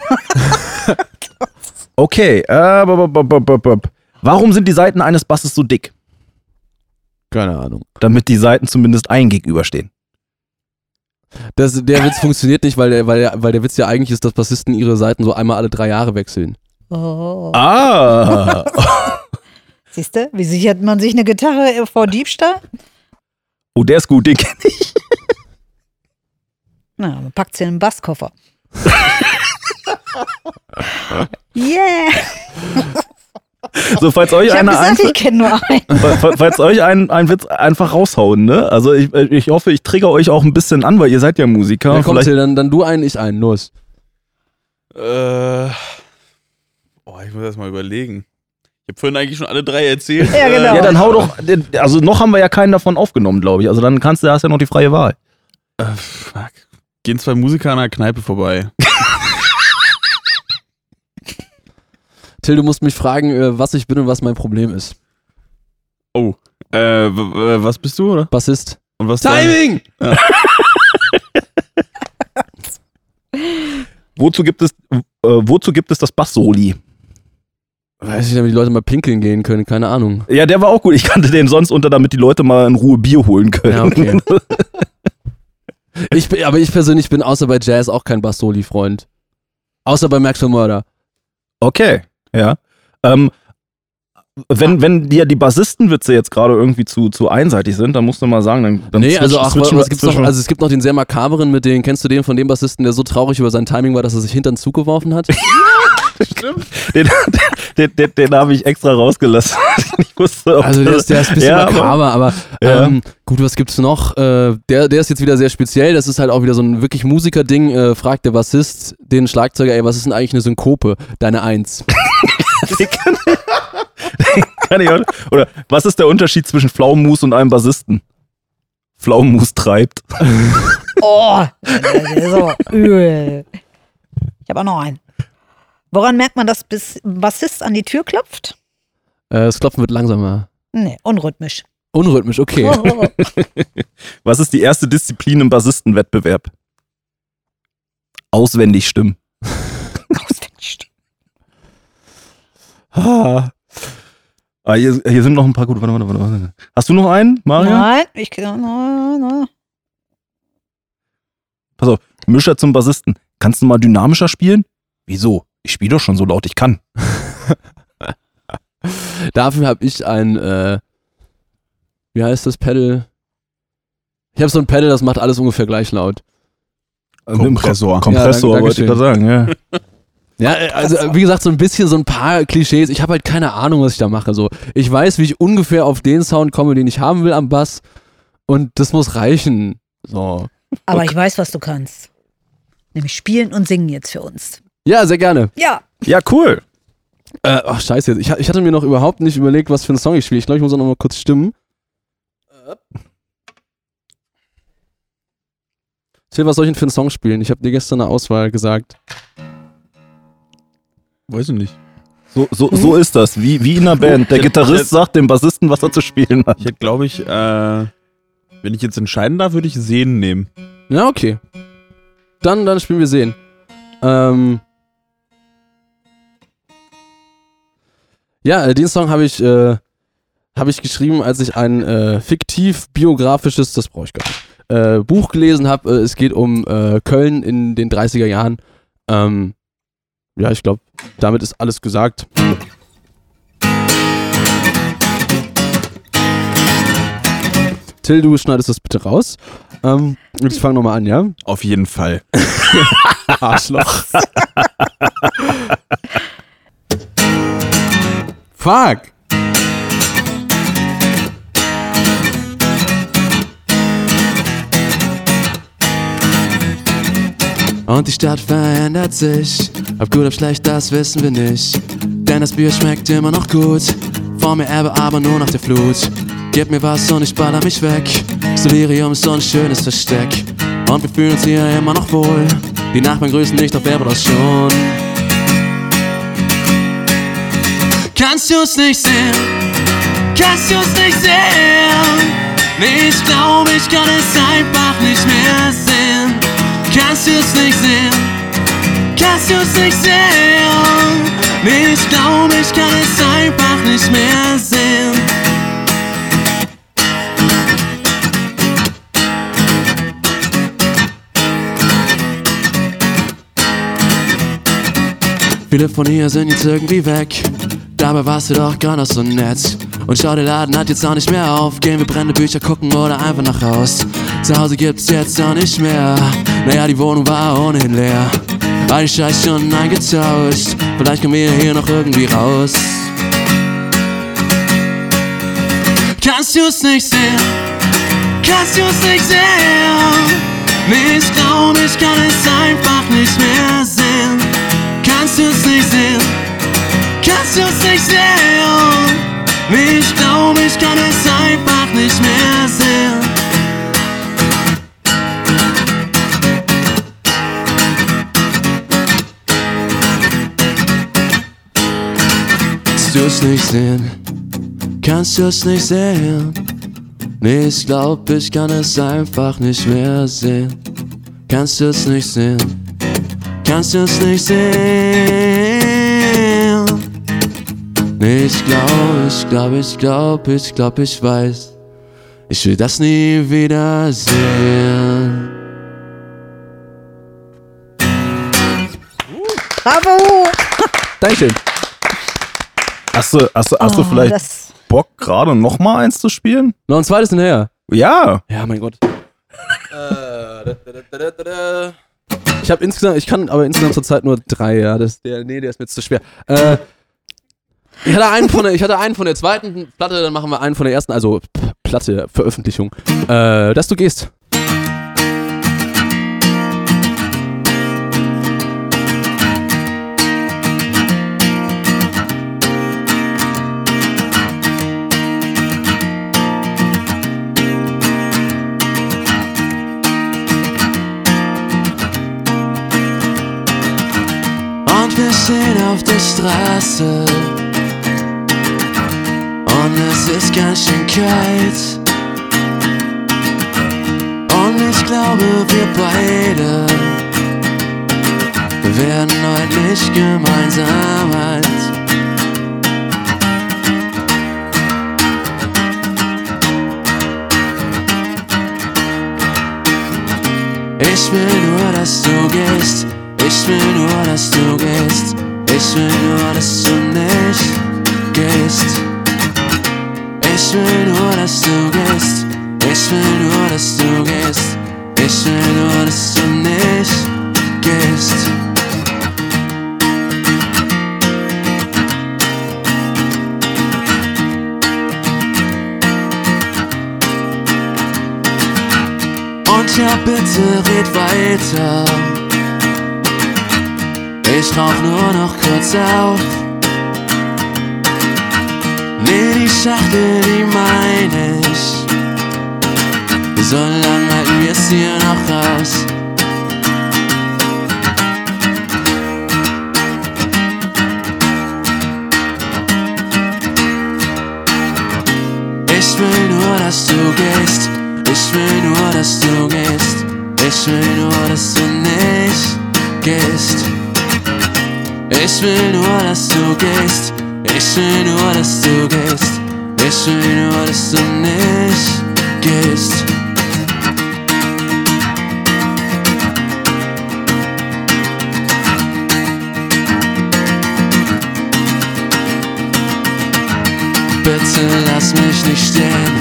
Okay, äh, b- b- b- b- b- warum sind die Seiten eines Basses so dick? Keine Ahnung. Damit die Seiten zumindest ein gegenüberstehen. Das, der Witz funktioniert nicht, weil der, weil, der, weil der Witz ja eigentlich ist, dass Bassisten ihre Seiten so einmal alle drei Jahre wechseln. Oh. Ah. Siehst du, wie sichert man sich eine Gitarre vor Diebstahl? Oh, der ist gut, den kenn ich. Na, man packt sie in den Basskoffer. yeah! So, falls euch Ich einer gesagt, ich kenne nur einen. falls, euch ein, ein Witz einfach raushauen, ne? Also ich, ich hoffe, ich trigger euch auch ein bisschen an, weil ihr seid ja Musiker. Ja, komm, Vielleicht, dann, dann du einen, ich einen, los. Äh, oh, ich muss erst mal überlegen. Ich habe vorhin eigentlich schon alle drei erzählt. Ja, genau. ja, dann hau doch. Also noch haben wir ja keinen davon aufgenommen, glaube ich. Also dann kannst du, hast ja noch die freie Wahl. Äh, fuck. Gehen zwei Musiker an einer Kneipe vorbei. Till, du musst mich fragen, äh, was ich bin und was mein Problem ist. Oh. Äh, was bist du, oder? Bassist. Und was Timing! Wozu gibt es, äh, wozu gibt es das Bass-Soli? Weiß ich nicht, damit die Leute mal pinkeln gehen können, keine Ahnung. Ja, der war auch gut. Ich kannte den sonst unter, damit die Leute mal in Ruhe Bier holen können. Ja, okay. Ich bin, aber ich persönlich bin außer bei Jazz auch kein Bassoli-Freund. Außer bei Maxwell Murder. Okay, ja. Ähm, wenn, wenn dir die Bassistenwitze jetzt gerade irgendwie zu, zu einseitig sind, dann musst du mal sagen, dann, dann Nee, also, ach, switchen wir- was gibt's noch? also es gibt noch den sehr makaberen mit den, kennst du den von dem Bassisten, der so traurig über sein Timing war, dass er sich hinter den Zug geworfen hat? den, den, den, den habe ich extra rausgelassen. ich wusste, ob Also der ist, der ist ein bisschen Ja, aber- makaber, aber, Ja. ähm, gut, was gibt's noch? Äh, der, der ist jetzt wieder sehr speziell, das ist halt auch wieder so ein wirklich Musiker-Ding, äh, fragt der Bassist den Schlagzeuger, ey, was ist denn eigentlich eine Synkope? Deine Eins. Kann ich auch, oder was ist der Unterschied zwischen Pflaumenmus und einem Bassisten? Pflaumenmus treibt. Oh, der ist aber übel. Ich habe auch noch einen. Woran merkt man, dass bis Bassist an die Tür klopft? Äh, das Klopfen wird langsamer. Nee, unrhythmisch. Unrhythmisch, okay. Oh, Was ist die erste Disziplin im Bassistenwettbewerb? Auswendig stimmen. Ah. Ah, hier, hier sind noch ein paar gute. Warte, warte, warte, warte. Hast du noch einen, Mario? Nein, ich na, na. Pass auf, Mischer zum Bassisten. Kannst du mal dynamischer spielen? Wieso? Ich spiele doch schon so laut ich kann. Dafür habe ich ein, äh, wie heißt das Pedal? Ich habe so ein Pedal, das macht alles ungefähr gleich laut. Kompressor. Kompressor, Ja, danke- wollte ich gerade sagen, ja. Ja, äh, also äh, wie gesagt, so ein bisschen so ein paar Klischees. Ich habe halt keine Ahnung, was ich da mache. So, ich weiß, wie ich ungefähr auf den Sound komme, den ich haben will am Bass, und das muss reichen. So. Aber ich weiß, was du kannst. Nämlich spielen und singen jetzt für uns. Ja, sehr gerne. Ja. Ja, cool. Äh, ach, scheiße jetzt. Ich, ich hatte mir noch überhaupt nicht überlegt, was für einen Song ich spiele. Ich glaube, ich muss auch noch mal kurz stimmen. Till, was soll ich denn für einen Song spielen? Ich habe dir gestern eine Auswahl gesagt. Weiß ich nicht. So, so, so ist das, wie, wie in einer Band. Der Gitarrist sagt dem Bassisten, was er zu spielen hat. Ich hätte, glaube ich, äh, wenn ich jetzt entscheiden darf, würde ich Sehen nehmen. Ja, okay. Dann, dann spielen wir sehen. Ähm. Ja, äh, den Song habe ich, äh, habe ich geschrieben, als ich ein äh, fiktiv biografisches, das brauche ich gar nicht, äh, Buch gelesen habe. Äh, es geht um äh, Köln in den 30er Jahren. Ähm, ja, ich glaube, damit ist alles gesagt. Till, du schneidest das bitte raus. Ähm, ich fange nochmal an, ja? Auf jeden Fall. Arschloch. Fuck. Und die Stadt verändert sich. Ob gut, ob schlecht, das wissen wir nicht. Denn das Bier schmeckt immer noch gut. Vor mir Erbe, aber nur nach der Flut. Gib mir was und ich baller mich weg. Solirium ist so ein schönes Versteck. Und wir fühlen uns hier immer noch wohl. Die Nachbarn grüßen nicht, doch wer war das schon? Kannst du's nicht sehen? Kannst du's nicht sehen? Ich glaub, ich kann es einfach nicht mehr sehen. Kannst du's nicht sehen? Kannst du's nicht sehen? Ich glaub, ich kann es einfach nicht mehr sehen. Viele von hier sind jetzt irgendwie weg. Dabei warst du doch gar noch so nett. Und schau, der Laden hat jetzt auch nicht mehr auf. Gehen wir brennende Bücher gucken oder einfach nach Haus. Zu Hause gibt's jetzt auch nicht mehr. Naja, die Wohnung war ohnehin leer. All die Scheiß schon eingetauscht. Vielleicht kommen wir hier noch irgendwie raus. Kannst du's nicht sehen? Kannst du's nicht sehen? Ich glaub, ich kann es einfach nicht mehr sehen. Kannst du's nicht sehen? Kannst du's nicht sehen? Ich glaub, ich kann es einfach nicht mehr sehen. Du's nicht sehen? Kannst du's nicht sehen? Nee, ich glaub, ich kann es einfach nicht mehr sehen. Kannst du's nicht sehen? Kannst du's nicht sehen? Nee, ich glaub, ich glaub, ich glaub, ich glaub, ich weiß. Ich will das nie wieder sehen. Bravo! Dankeschön. Hast du, hast du, hast du Oh, vielleicht das, Bock, gerade noch mal eins zu spielen? Noch ein zweites hinterher. Ja. Ja, mein Gott. Ich habe insgesamt, ich kann aber insgesamt zurzeit nur drei, ja. Das, der, nee, der ist mir jetzt zu schwer. Äh, ich hatte einen von der, ich hatte einen von der zweiten Platte, dann machen wir einen von der ersten, also Platte, Veröffentlichung. Äh, dass du gehst. Auf der Straße. Und es ist ganz schön kalt. Und ich glaube, wir beide werden heute nicht gemeinsam alt. Ich will nur, dass du gehst. Ich will nur, dass du gehst. Ich will nur, dass du nicht gehst. Ich will nur, dass du gehst. Ich will nur, dass du gehst. Ich will nur, dass du nicht gehst. Und ja, bitte red weiter. Ich rauch nur noch kurz auf. Nee, die Schachtel, die meine ich. So lang halten wir's hier noch raus. Ich will nur, dass du gehst. Ich will nur, dass du gehst. Ich will nur, dass du nicht gehst. Ich will nur, dass du gehst. Ich will nur, dass du gehst. Ich will nur, dass du nicht gehst. Bitte lass mich nicht stehen.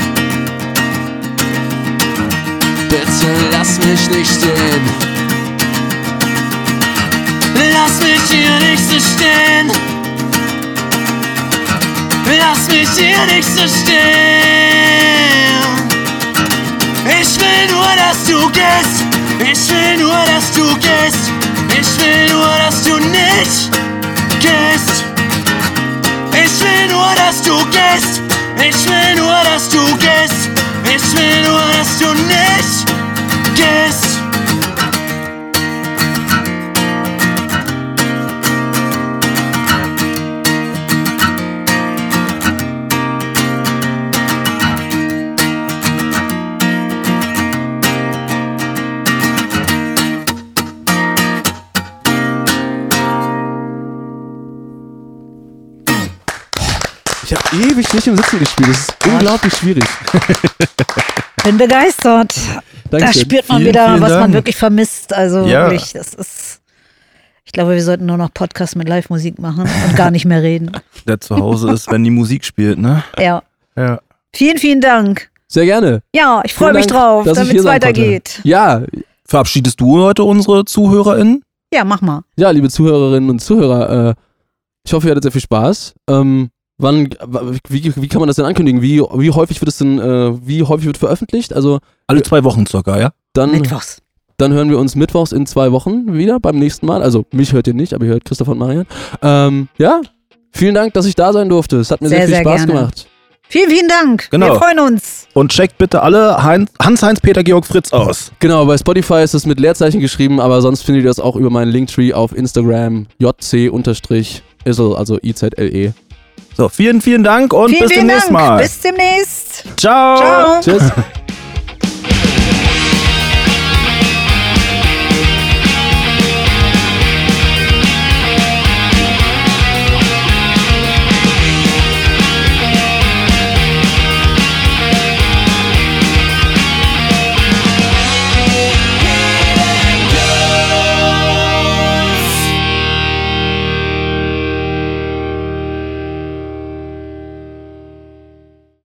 Bitte lass mich nicht stehen. Lass mich hier so stehen. Lass mich hier nicht so stehen. Ich will nur, dass du gehst. Ich will nur, dass du gehst. Ich will nur, dass du nicht gehst. Ich will nur, dass du gehst. Ich will nur, dass du gehst. Ich will nur, dass du nicht gehst. Ewig nicht im Sitzen gespielt. Das ist unglaublich schwierig. bin begeistert. Da Dankeschön. spürt man Vielen, wieder, vielen was man Dank. wirklich vermisst. Also Ja. wirklich, das ist. Ich glaube, wir sollten nur noch Podcasts mit Live-Musik machen und gar nicht mehr reden. Der zu Hause ist, wenn die Musik spielt, ne? Ja. Ja. Vielen, vielen Dank. Sehr gerne. Ja, ich freue mich Dank, drauf, damit es weitergeht. Ja, Verabschiedest du heute unsere ZuhörerInnen? Ja, mach mal. ja, liebe Zuhörerinnen und Zuhörer, äh, ich hoffe, ihr hattet sehr viel Spaß. Ähm, wann, wie, wie kann man das denn ankündigen? Wie, wie häufig wird es denn, äh, wie häufig wird veröffentlicht? Also Alle zwei Wochen circa, ja? dann, Mittwochs. dann hören wir uns mittwochs in zwei Wochen wieder beim nächsten Mal. Also mich hört ihr nicht, aber ihr hört Christoph und Marian. Ähm, ja, vielen Dank, dass ich da sein durfte. Es hat mir sehr, Sehr, viel sehr Spaß gerne. gemacht. Vielen, vielen Dank. Genau. Wir freuen uns. Und checkt bitte alle Heinz, Hans-Heinz Peter Georg Fritz aus. Genau, bei Spotify ist es mit Leerzeichen geschrieben, aber sonst findet ihr das auch über meinen Linktree auf Instagram jc-isle, also I-Z-L-E. So, vielen, vielen Dank und vielen, bis vielen demnächst Dank. mal. Bis demnächst. Ciao. Ciao. Tschüss.